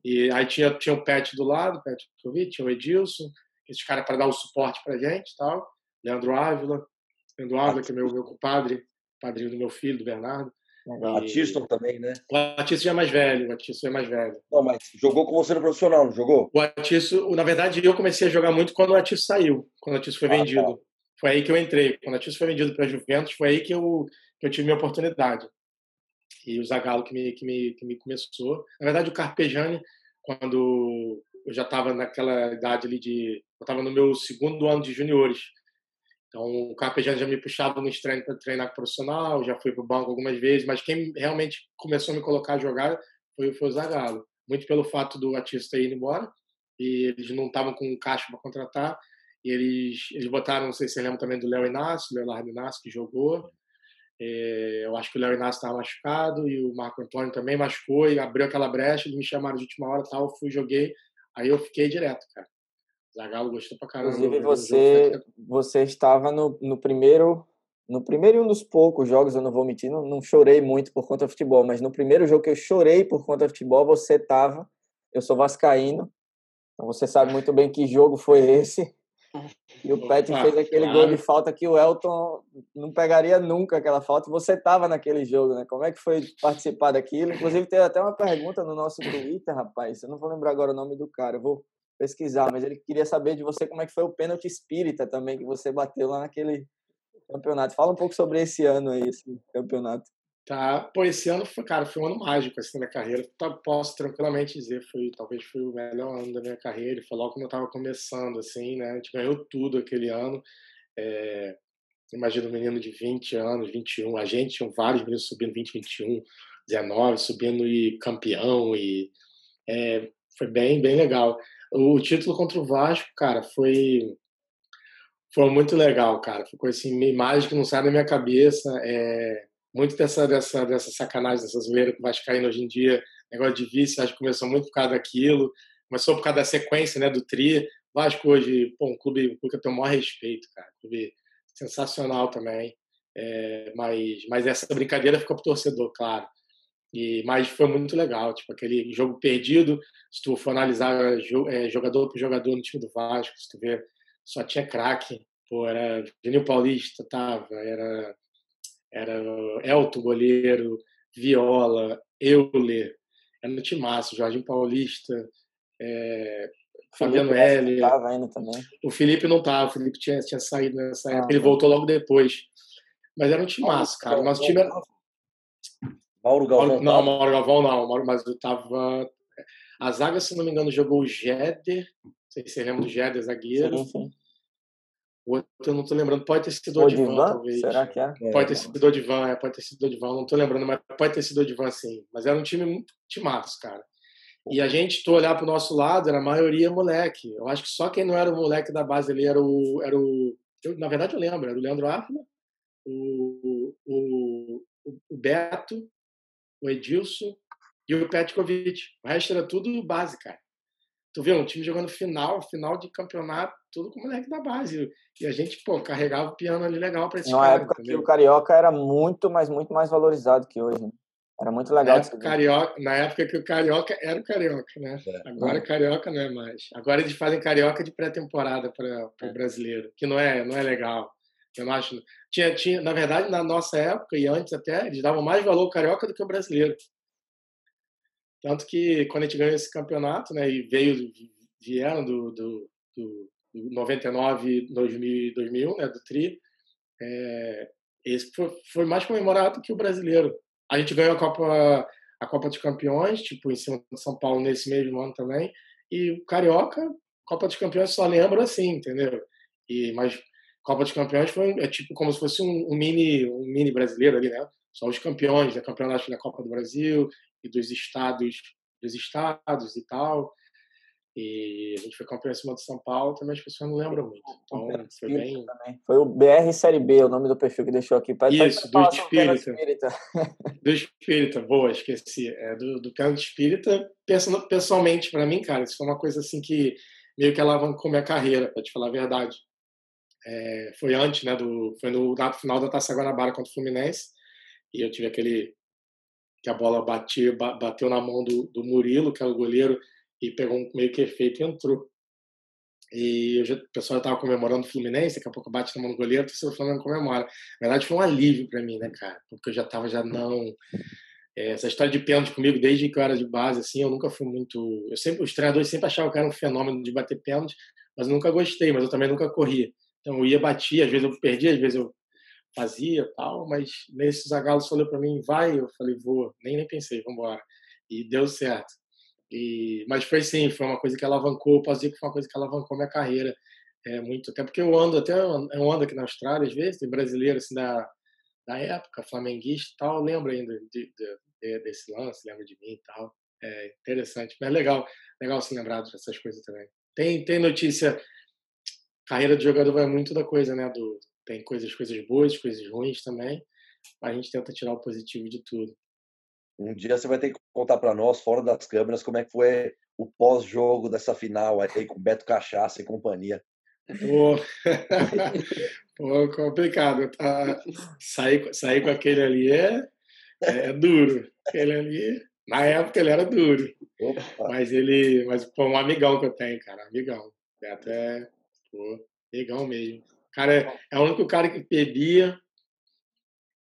E aí tinha, tinha o Pet do lado, o Pet Kovic, tinha o Edilson, esses caras para dar o suporte pra gente tal. Leandro Ávila, Leandro Ávila, que é meu, meu compadre, padrinho do meu filho, do Bernardo. O Atiston também, né? O Atiston já é mais velho, o Atiston é mais velho. Não, mas jogou com você no profissional, não jogou? O Atiston, na verdade, eu comecei a jogar muito quando o Atiston saiu, quando o Atiston foi ah, tá. vendido. Tá. Foi aí que eu entrei. Quando o Atiston foi vendido para a Juventus, foi aí que eu, que eu tive minha oportunidade. E o Zagallo que me, que me, que me começou. Na verdade, o Carpegiani, quando eu já estava naquela idade ali de... Eu estava no meu segundo ano de juniores. Então, o Carpegiani já me puxava no treino para treinar profissional, já fui para o banco algumas vezes, mas quem realmente começou a me colocar a jogar foi, foi o Zagallo. Muito pelo fato do Atista ir embora, e eles não estavam com caixa para contratar, e eles, eles botaram, não sei se você lembra também do Léo Inácio, Leonardo Inácio, que jogou. É, eu acho que o Léo Inácio estava machucado e o Marco Antônio também machucou e abriu aquela brecha. Eles me chamaram de última hora tal, fui, joguei. Aí eu fiquei direto, cara. Zagallo gostou pra caramba. Inclusive, você, você estava no, no primeiro. No primeiro e um dos poucos jogos, eu não vou mentir, não, não chorei muito por conta do futebol, mas no primeiro jogo que eu chorei por conta do futebol, você estava. Eu sou vascaíno, então você sabe muito bem que jogo foi esse. <laughs> E o Pet ah, fez aquele claro. gol de falta que o Elton não pegaria nunca aquela falta. Você estava naquele jogo, né? Como é que foi participar daquilo? Inclusive, teve até uma pergunta no nosso Twitter, rapaz. Eu não vou lembrar agora o nome do cara. Eu vou pesquisar, mas ele queria saber de você como é que foi o pênalti espírita também que você bateu lá naquele campeonato. Fala um pouco sobre esse ano aí, esse campeonato. Tá, pô, esse ano foi, cara, foi um ano mágico assim na minha carreira. Tá, posso tranquilamente dizer, foi talvez foi o melhor ano da minha carreira. Foi logo quando eu estava começando, assim, né? A gente ganhou tudo aquele ano. É, imagina um menino de 20 anos, 21. A gente tinha vários meninos subindo 20, 21, 19, subindo e campeão e é, foi bem, bem legal. O título contra o Vasco, cara, foi foi muito legal, cara. Ficou assim, meio mágico, não sai da minha cabeça. É, muito dessa, dessa, dessa sacanagem, dessa zoeira que o Vasco caindo hoje em dia, negócio de vice, acho que começou muito por causa daquilo, começou por causa da sequência, né, do Tri. Vasco hoje, pô, um clube, um clube que eu tenho o maior respeito, cara. Clube sensacional também. É, mas, mas essa brincadeira ficou pro torcedor, claro. E, mas foi muito legal, tipo, aquele jogo perdido, se tu for analisar é, jogador por jogador no time do Vasco, se tu ver, só tinha craque, pô, era Juninho Paulista, tava, era, era Elton, goleiro, Viola, Euler, era no timaço, Jorginho Paulista, é, Fabiano Heller. O Felipe não tava, o Felipe tinha, tinha saído nessa ah, época, ele voltou logo depois. Mas era um timaço, cara. Nosso time era Mauro Galvão? Não, Mauro Galvão não. Mauro, mas eu tava. A zaga, se não me engano, jogou o Jeder. Não sei se você lembra do Jeder, zagueiro. Sim, sim. O outro eu não tô lembrando. Pode ter sido o Odivan, talvez. Será que é? Pode ter sido o Odivan, é, pode ter sido o Odivan. Não tô lembrando, mas pode ter sido o Odivan, sim. Mas era um time muito timados, cara. E a gente, tu olhar pro nosso lado, era a maioria moleque. Eu acho que só quem não era o moleque da base ali era o. Era o eu, na verdade, eu lembro, era o Leandro Ávila, o, o, o Beto, o Edilson e o Petkovic. O resto era tudo base, cara. Tu viu, um time jogando final, final de campeonato, tudo com moleque da base. E a gente, pô, carregava o piano ali legal para esse Na cara, época entendeu? que o Carioca era muito, mas muito mais valorizado que hoje. Né? Era muito legal. Na época, carioca, na época que o Carioca era o Carioca, né? É. Agora é. Carioca não é mais. Agora eles fazem Carioca de pré-temporada para o é. brasileiro, que não é, não é legal. Eu acho. Tinha, tinha, na verdade, na nossa época e antes até, eles davam mais valor ao carioca do que ao brasileiro. Tanto que quando a gente ganhou esse campeonato, né, e veio, vieram do, do, do 99, 2000, 2001, né, do Tri. É, esse foi, foi mais comemorado que o brasileiro. A gente ganhou a Copa, a Copa dos Campeões, tipo, em cima de São Paulo nesse mesmo ano também. E o Carioca, Copa dos Campeões só lembra assim, entendeu? E, mas Copa dos Campeões foi é tipo como se fosse um, um, mini um mini brasileiro ali, né? Só os campeões, né? campeonato da Copa do Brasil e dos estados dos estados e tal. E a gente foi campeão em cima do São Paulo, também as pessoas não lembram muito. Então, foi bem. Também. Foi o BR Série B, o nome do perfil que deixou aqui. Pode, Isso, do Espírita. Espírita. <laughs> do Espírita, boa, esqueci. É, do, do Pênalti Espírita, pessoalmente, para mim, cara, isso foi uma coisa assim que meio que alavancou minha carreira, para te falar a verdade. É, foi antes, né, do, foi no final da Taça Guanabara contra o Fluminense, e eu tive aquele que a bola bateu, bateu na mão do, do Murilo, que é o goleiro, e pegou um meio que efeito e entrou. E já, o pessoal estava comemorando o Fluminense, daqui a pouco bate na mão do goleiro, o Flamengo comemora. Na verdade, foi um alívio para mim, né, cara? Porque eu já estava já não. É, essa história de pênalti comigo, desde que eu era de base, assim, eu nunca fui muito. Eu sempre, os treinadores sempre achavam que era um fenômeno de bater pênalti, mas eu nunca gostei, mas eu também nunca corria. Então eu ia bater, às vezes eu perdia, às vezes eu fazia tal, mas nesse Zagallo falou para mim, vai, eu falei, vou, nem nem pensei, vamos embora. E deu certo. E, mas foi sim, foi uma coisa que alavancou, posso dizer que foi uma coisa que alavancou minha carreira é, muito, até porque eu ando, até eu ando aqui na Austrália às vezes, tem brasileiro assim da, da época, flamenguista e tal, lembro ainda de, de, de, desse lance, lembra de mim e tal, é interessante, mas legal, legal se lembrar dessas coisas também. Tem, tem notícia, carreira de jogador vai muito da coisa, né, do, tem coisas, coisas boas, coisas ruins também, a gente tenta tirar o positivo de tudo. Um dia você vai ter que contar para nós, fora das câmeras, como é que foi o pós-jogo dessa final aí com Beto Cachaça e companhia. Pô, <laughs> Pô complicado. Tá? Sair, sair com aquele ali é, é duro. Aquele ali, na época ele era duro. Opa. Mas ele, mas pô, um amigão que eu tenho, cara, amigão. Beto é, pô, amigão mesmo. Cara, é, o único cara que bebia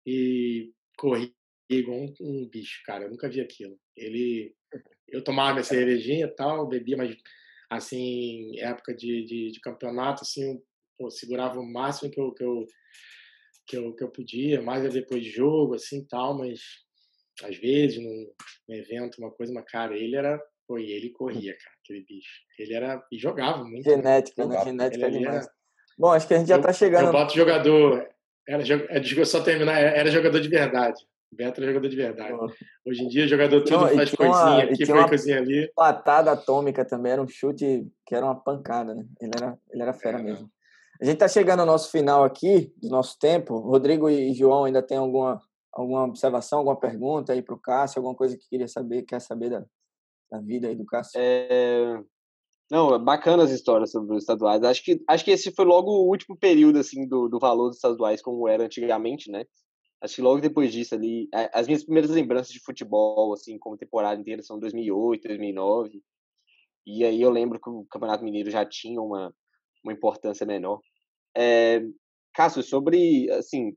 e corria igual um, bicho, cara. Eu nunca vi aquilo. Ele, eu tomava minha cervejinha e tal, bebia, mas assim, época de, de, de campeonato, assim, pô, segurava o máximo que eu, que eu, que eu, que eu podia, mais é depois de jogo, assim, tal, mas às vezes num, num evento, uma coisa, mas cara, ele era, pô, e ele corria, cara, aquele bicho. Ele era, e jogava muito. Né? Genética, né? Genética demais. Era, Bom, acho que a gente já eu, tá chegando. Eu boto jogador, era, é, só terminar, era jogador de verdade. Beto era jogador de verdade. Hoje em dia, jogador tudo não, faz coisinha uma, aqui, faz coisinha ali. Patada atômica também, era um chute que era uma pancada, né? Ele era, ele era fera é, mesmo. A gente está chegando ao nosso final aqui, do nosso tempo. Rodrigo e João ainda tem alguma, alguma observação, alguma pergunta aí para o Cássio, alguma coisa que queria saber, quer saber da, da vida do Cássio? É... Não, bacana as histórias sobre os estaduais. Acho que, acho que esse foi logo o último período assim do, do valor dos estaduais como era antigamente, né? Acho que logo depois disso ali, as minhas primeiras lembranças de futebol, assim, como temporada inteira, são 2008, 2009. E aí eu lembro que o Campeonato Mineiro já tinha uma, uma importância menor. É, Cássio, sobre, assim,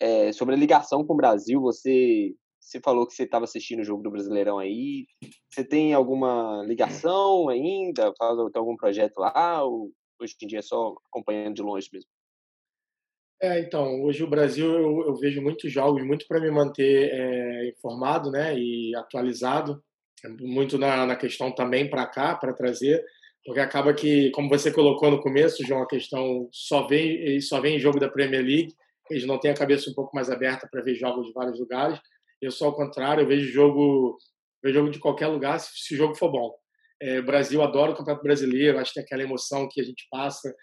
é, sobre a ligação com o Brasil, você, você falou que você estava assistindo o jogo do Brasileirão aí. Você tem alguma ligação ainda? Faz algum projeto lá? Ou hoje em dia é só acompanhando de longe mesmo? É, então, hoje o Brasil eu, eu vejo muitos jogos, muito para me manter é, informado né, e atualizado, muito na, na questão também para cá, para trazer, porque acaba que, como você colocou no começo, João, a questão só vem, só vem jogo da Premier League, eles não têm a cabeça um pouco mais aberta para ver jogos de vários lugares. Eu sou ao contrário, eu vejo jogo, vejo jogo de qualquer lugar, se, se o jogo for bom. É, Brasil adora o Campeonato Brasileiro, acho que tem aquela emoção que a gente passa,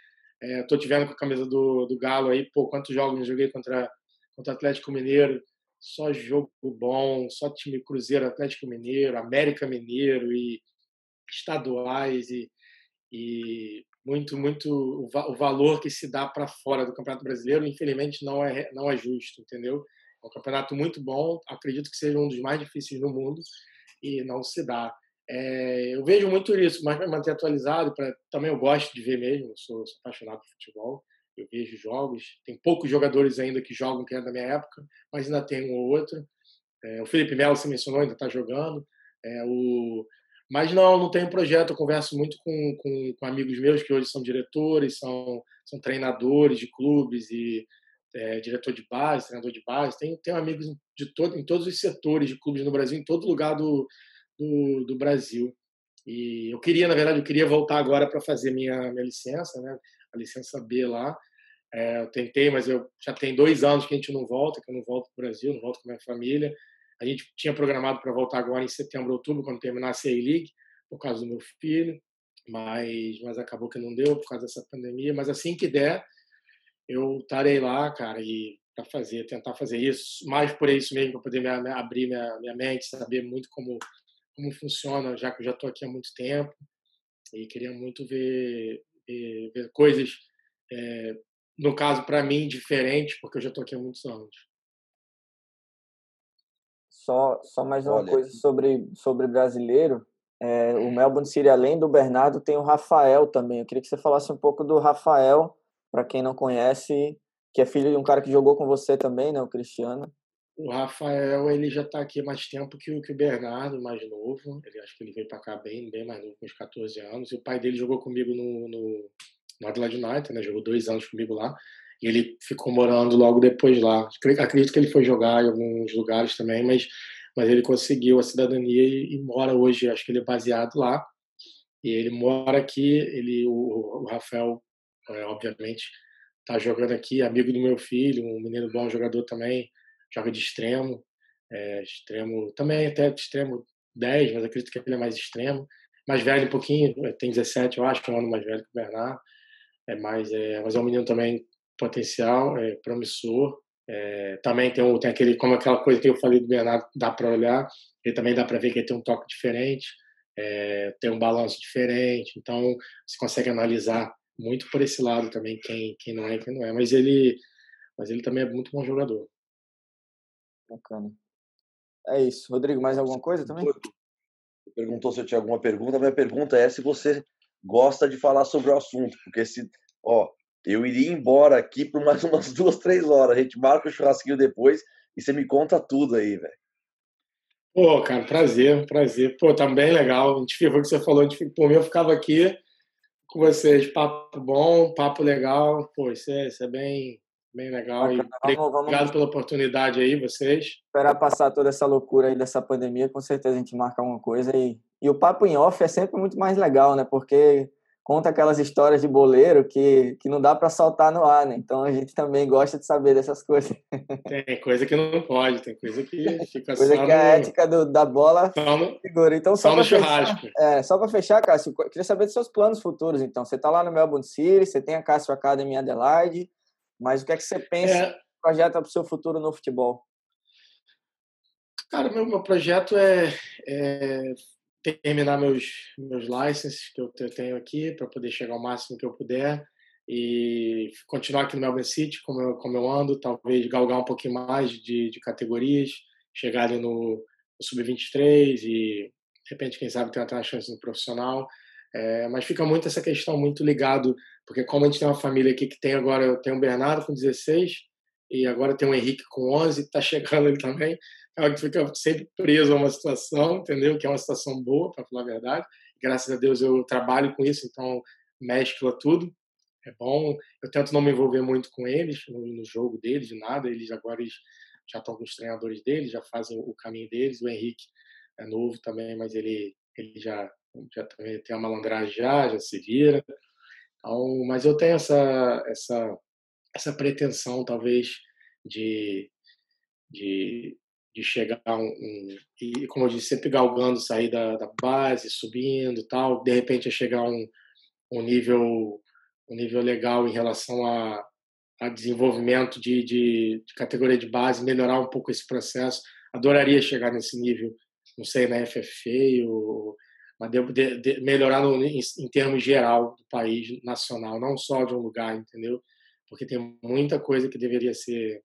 é, tô te vendo com a camisa do, do Galo aí, pô, quantos jogos eu joguei contra, contra o Atlético Mineiro, só jogo bom, só time Cruzeiro, Atlético Mineiro, América Mineiro e estaduais e, e muito, muito o, o valor que se dá para fora do Campeonato Brasileiro, infelizmente não é, não é justo, entendeu? Um campeonato muito bom, acredito que seja um dos mais difíceis do mundo e não se dá. É, eu vejo muito isso, mas para manter atualizado, pra, também eu gosto de ver mesmo, sou, sou, apaixonado por futebol, eu vejo jogos, tem poucos jogadores ainda que jogam que é da minha época, mas ainda tem um ou outro. É, o Felipe Melo se mencionou, ainda está jogando. É, o, Mas não, não tenho projeto. Eu converso muito com, com, com, amigos meus que hoje são diretores, são, são treinadores de clubes e é, diretor de base, treinador de base. Tenho, tenho amigos de todo, em todos os setores de clubes no Brasil, em todo lugar do, do, do Brasil. E eu queria, na verdade, eu queria voltar agora para fazer minha, minha licença, né? a licença B lá. É, eu tentei, mas eu já tem dois anos que a gente não volta, que eu não volto para o Brasil, não volto com a minha família. A gente tinha programado para voltar agora em setembro, outubro, quando terminasse a A-League, por causa do meu filho, mas, mas acabou que não deu por causa dessa pandemia. Mas assim que der, eu estarei lá, cara, e para fazer, tentar fazer isso, mais por isso mesmo, para poder me, me, abrir minha, minha mente, saber muito como, como funciona, já que eu já estou aqui há muito tempo, e queria muito ver, ver, ver coisas, é, no caso, para mim, diferentes, porque eu já estou aqui há muitos anos. Só, só mais uma Olha. coisa sobre, sobre brasileiro. É, o Melbourne City, além do Bernardo, tem o Rafael também. Eu queria que você falasse um pouco do Rafael, para quem não conhece, que é filho de um cara que jogou com você também, né, o Cristiano. O Rafael, ele já está aqui há mais tempo que o, que o Bernardo, mais novo. Ele acho que ele veio para cá bem, bem mais novo, com uns 14 anos. E o pai dele jogou comigo no, no, no Adelaide United, né? Jogou dois anos comigo lá. E ele ficou morando logo depois lá. Acredito que ele foi jogar em alguns lugares também, mas, mas ele conseguiu a cidadania e, e mora hoje, acho que ele é baseado lá. E ele mora aqui, ele, o, o Rafael, é, obviamente, está jogando aqui, amigo do meu filho, um menino bom jogador também, joga de extremo, é, extremo, também até de extremo 10, mas acredito que ele é mais extremo, mais velho um pouquinho, tem 17, eu acho, é um ano mais velho que o Bernardo, é mais, é, mas é um menino também potencial, é, promissor. É, também tem, tem aquele, como aquela coisa que eu falei do Bernardo, dá para olhar, ele também dá para ver que ele tem um toque diferente, é, tem um balanço diferente, então você consegue analisar muito por esse lado também quem, quem não é e quem não é. Mas ele, mas ele também é muito bom jogador. Bacana. É isso. Rodrigo, mais alguma coisa também? Perguntou se eu tinha alguma pergunta. Minha pergunta é se você gosta de falar sobre o assunto, porque se, ó, eu iria embora aqui por mais <laughs> umas duas, três horas. A gente marca o churrasquinho depois e você me conta tudo aí, velho. Pô, cara, prazer, prazer. Pô, tá bem legal. A gente viu o que você falou. A gente, por mim, eu ficava aqui com vocês. Papo bom, papo legal. Pô, isso é, isso é bem, bem legal. E vamos, vamos... Obrigado pela oportunidade aí, vocês. Esperar passar toda essa loucura aí dessa pandemia, com certeza a gente marca alguma coisa. E, e o papo em off é sempre muito mais legal, né? Porque conta aquelas histórias de boleiro que, que não dá para soltar no ar, né? Então a gente também gosta de saber dessas coisas. Tem coisa que não pode, tem coisa que fica coisa só que a ética do, da bola no, figura. Então só, só no churrasco. Fechar, é, só para fechar, Cássio, queria saber dos seus planos futuros. Então você está lá no Melbourne City, você tem a Cássio Academy em Adelaide, mas o que é que você pensa é... projeto para o seu futuro no futebol? Cara, meu, meu projeto é, é terminar meus, meus licenses que eu tenho aqui para poder chegar ao máximo que eu puder e continuar aqui no Melbourne City como eu, como eu ando, talvez galgar um pouquinho mais de, de categorias, chegar ali no, no Sub-23 e de repente, quem sabe, ter até uma chance no profissional. É, mas fica muito essa questão muito ligado, porque como a gente tem uma família aqui que tem agora, eu tenho o Bernardo com 16 e agora tem o Henrique com 11, está <laughs> chegando ele também ela fica sempre preso a uma situação, entendeu? Que é uma situação boa, para falar a verdade. Graças a Deus eu trabalho com isso, então mescla tudo. É bom. Eu tento não me envolver muito com eles, no jogo deles, de nada. Eles agora eles já estão com os treinadores deles, já fazem o caminho deles. O Henrique é novo também, mas ele, ele já, já também tem a malandragem já, já se vira. Então, mas eu tenho essa, essa, essa pretensão, talvez, de, de de chegar um, um, e como eu disse sempre galgando sair da, da base subindo tal de repente a chegar um, um nível um nível legal em relação a, a desenvolvimento de, de, de, categoria de base melhorar um pouco esse processo. Adoraria chegar nesse nível não sei na FFA ou mas de, de, de melhorar no, em, em termos geral do país nacional não só de um lugar entendeu? Porque tem muita coisa que deveria ser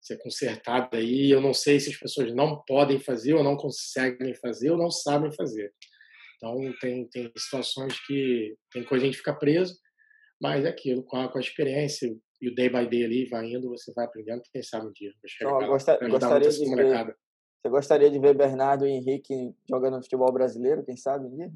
ser consertada aí. Eu não sei se as pessoas não podem fazer ou não conseguem fazer ou não sabem fazer. Então, tem, tem situações que tem coisa a gente fica preso, mas é aquilo, com a, com a experiência e o day by day ali vai indo, você vai aprendendo, quem sabe um dia. Gostaria, de ver, Você gostaria de ver Bernardo e Henrique jogando futebol brasileiro, quem sabe um dia?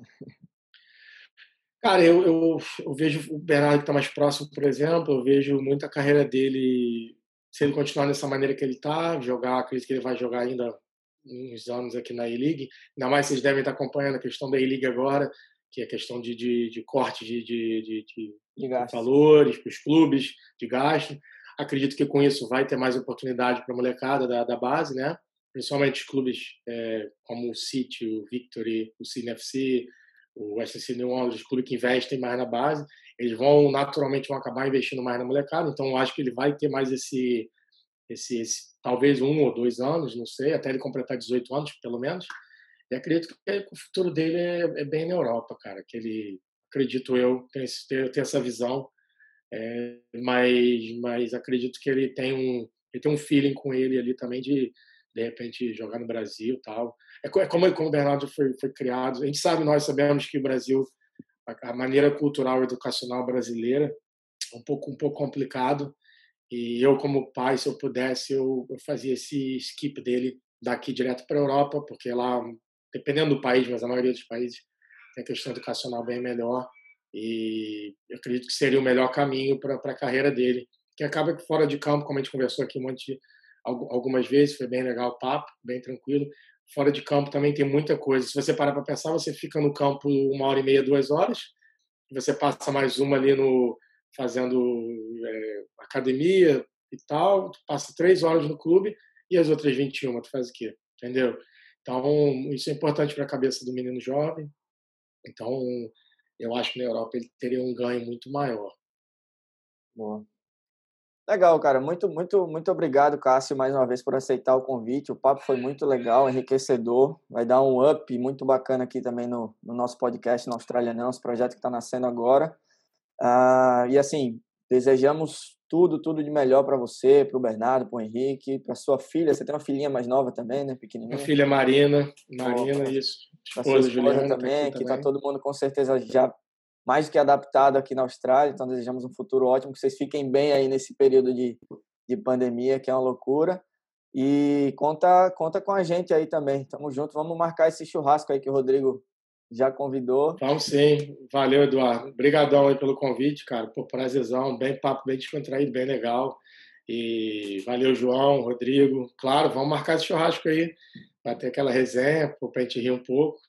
Cara, eu, eu, eu vejo o Bernardo que está mais próximo, por exemplo, eu vejo muita carreira dele, se ele continuar dessa maneira que ele está, jogar, acredito que ele vai jogar ainda uns anos aqui na E-League, ainda mais vocês devem estar acompanhando a questão da E-League agora, que é a questão de, de, de corte de, de, de, de, valores para os clubes, de gasto. Acredito que com isso vai ter mais oportunidade para a molecada da, da base, né? principalmente os clubes é, como o City, o Victory, o CNFC, o SC Orleans, os clubes que investem mais na base, eles vão naturalmente vão acabar investindo mais na molecada, então acho que ele vai ter mais esse, esse, esse talvez um ou dois anos, não sei, até ele completar 18 anos, pelo menos, e acredito que o futuro dele é, é bem na Europa, cara, que ele, acredito eu, tem, tem essa visão, é, mas, mas acredito que ele tem um ele tem um feeling com ele ali também de de repente jogar no Brasil tal. É, é como, como o Bernardo foi, foi criado. A gente sabe, nós sabemos que o Brasil, a, a maneira cultural e educacional brasileira é um pouco, um pouco complicado. E eu, como pai, se eu pudesse, eu, eu fazia esse skip dele daqui direto para a Europa, porque lá, dependendo do país, mas a maioria dos países tem questão educacional bem melhor. E eu acredito que seria o melhor caminho para a carreira dele. Que acaba que fora de campo, como a gente conversou aqui um monte de algumas vezes, foi bem legal o papo, bem tranquilo. Fora de campo também tem muita coisa. Se você parar para pensar, você fica no campo uma hora e meia, duas horas, você passa mais uma ali no fazendo é, academia e tal, tu passa três horas no clube e as outras 21, tu faz o quê? Entendeu? Então, isso é importante para a cabeça do menino jovem. Então, eu acho que na Europa ele teria um ganho muito maior. Boa. Legal, cara. Muito, muito, muito obrigado, Cássio, mais uma vez por aceitar o convite. O papo foi muito legal, enriquecedor. Vai dar um up muito bacana aqui também no, no nosso podcast no Austrália Não, esse projeto que está nascendo agora. Ah, e assim, desejamos tudo, tudo de melhor para você, para o Bernardo, para o Henrique, para sua filha. Você tem uma filhinha mais nova também, né? Pequenininha. Minha filha Marina, Marina, isso. Esposa, Juliana também, tá que está todo mundo com certeza já mais do que adaptado aqui na Austrália, então desejamos um futuro ótimo, que vocês fiquem bem aí nesse período de, de pandemia, que é uma loucura. E conta, conta com a gente aí também. Tamo junto. Vamos marcar esse churrasco aí que o Rodrigo já convidou. Vamos sim. Valeu, Eduardo. Obrigadão aí pelo convite, cara. Pô, prazerzão. Bem papo, bem descontraído, bem legal. E valeu, João, Rodrigo. Claro, vamos marcar esse churrasco aí. Vai ter aquela resenha, para a gente rir um pouco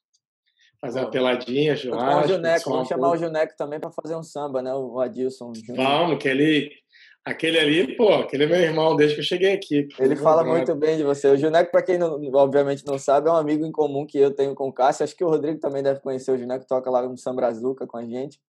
fazer uma peladinha, churrasco. Juneco, vamos chamar o Juneco também para fazer um samba, né? O Adilson. Vamos, que ele, aquele ali, pô, aquele é meu irmão desde que eu cheguei aqui. Ele fala muito bem de você. O Juneco, para quem não, obviamente não sabe, é um amigo em comum que eu tenho com o Cássio. Acho que o Rodrigo também deve conhecer o Juneco, toca lá no Samba Brazuca com a gente.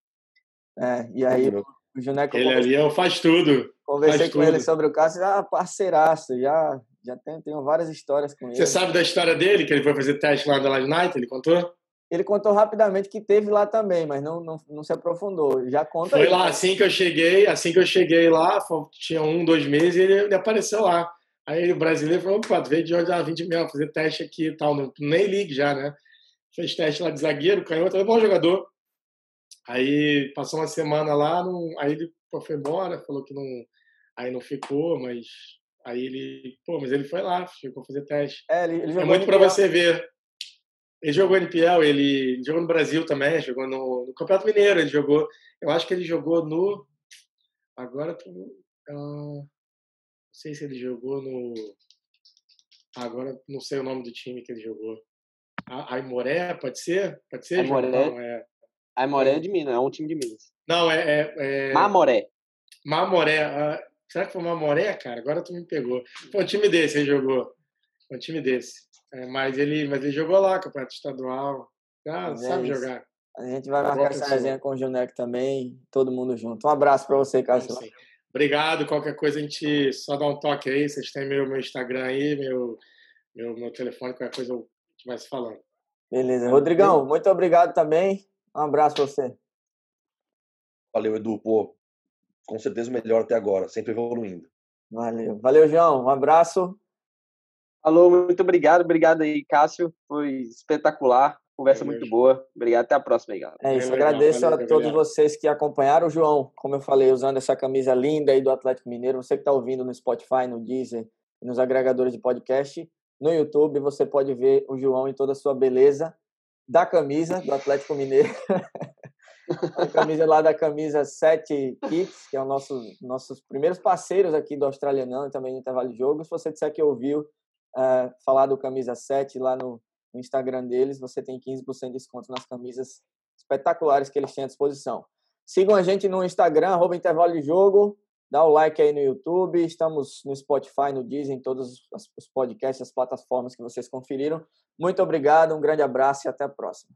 É, e aí, o Juneco. Ele ali é faz tudo. Conversei faz com tudo. ele sobre o Cássio, já parceiraço, já, já tenho, tenho várias histórias com ele. Você sabe da história dele, que ele foi fazer teste lá da Live Night? Ele contou? Ele contou rapidamente que teve lá também, mas não, não, não se aprofundou. Já conta Foi aí, lá, assim que eu cheguei, assim que eu cheguei lá, tinha um, dois meses, e ele, ele apareceu lá. Aí o brasileiro falou, opa, veio de onde? Ah, vim de mesmo, fazer teste aqui e tal, nem ligue já, né? Fez teste lá de zagueiro, canhoto, é bom jogador. Aí passou uma semana lá, não, aí ele pô, foi embora, falou que não, aí não ficou, mas aí ele, pô, mas ele foi lá, ficou fazer teste. É, ele, ele é muito para você ver. Ele jogou NPL, ele jogou no Brasil também, jogou no, no, Campeonato Mineiro, ele jogou. Eu acho que ele jogou no. Agora uh, não sei se ele jogou no. Agora não sei o nome do time que ele jogou. Aimoré, pode ser? Pode ser? Aimoré. Não, é... Aimoré é de Minas, é um time de Minas. Não, é. é, é... Mamoré. Mamoré. Uh, será que foi Mamoré, cara? Agora tu me pegou. Foi um time desse, ele jogou. Foi um time desse. É, mas, ele, mas ele jogou lá, campeonato estadual. Ah, é sabe isso. jogar. A gente vai marcar essa resenha com o Junec também, todo mundo junto. Um abraço para você, Cássio. Obrigado. Qualquer coisa a gente só dá um toque aí. Vocês têm meu, meu Instagram aí, meu, meu, meu telefone, qualquer coisa a gente vai se falando. Beleza. Rodrigão, muito obrigado também. Um abraço para você. Valeu, Edu. Pô, com certeza o melhor até agora, sempre evoluindo. Valeu. Valeu, João. Um abraço. Alô, muito obrigado. Obrigado aí, Cássio. Foi espetacular. Conversa é muito boa. Obrigado. Até a próxima aí, galera. É isso. Agradeço valeu, a todos vocês que acompanharam. O João, como eu falei, usando essa camisa linda aí do Atlético Mineiro. Você que está ouvindo no Spotify, no Deezer, nos agregadores de podcast. no YouTube. Você pode ver o João em toda a sua beleza da camisa do Atlético Mineiro. <laughs> a camisa lá da camisa 7 Kits, que é o nosso nossos primeiros parceiros aqui do Australianão e também no intervalo de jogo. Se você disser que ouviu uh, falar do camisa 7 lá no, no Instagram deles, você tem 15% de desconto nas camisas espetaculares que eles têm à disposição. Sigam a gente no Instagram, arroba intervalo de jogo. Dá o like aí no YouTube. Estamos no Spotify, no Disney, em todos os podcasts, as plataformas que vocês conferiram. Muito obrigado, um grande abraço e até a próxima.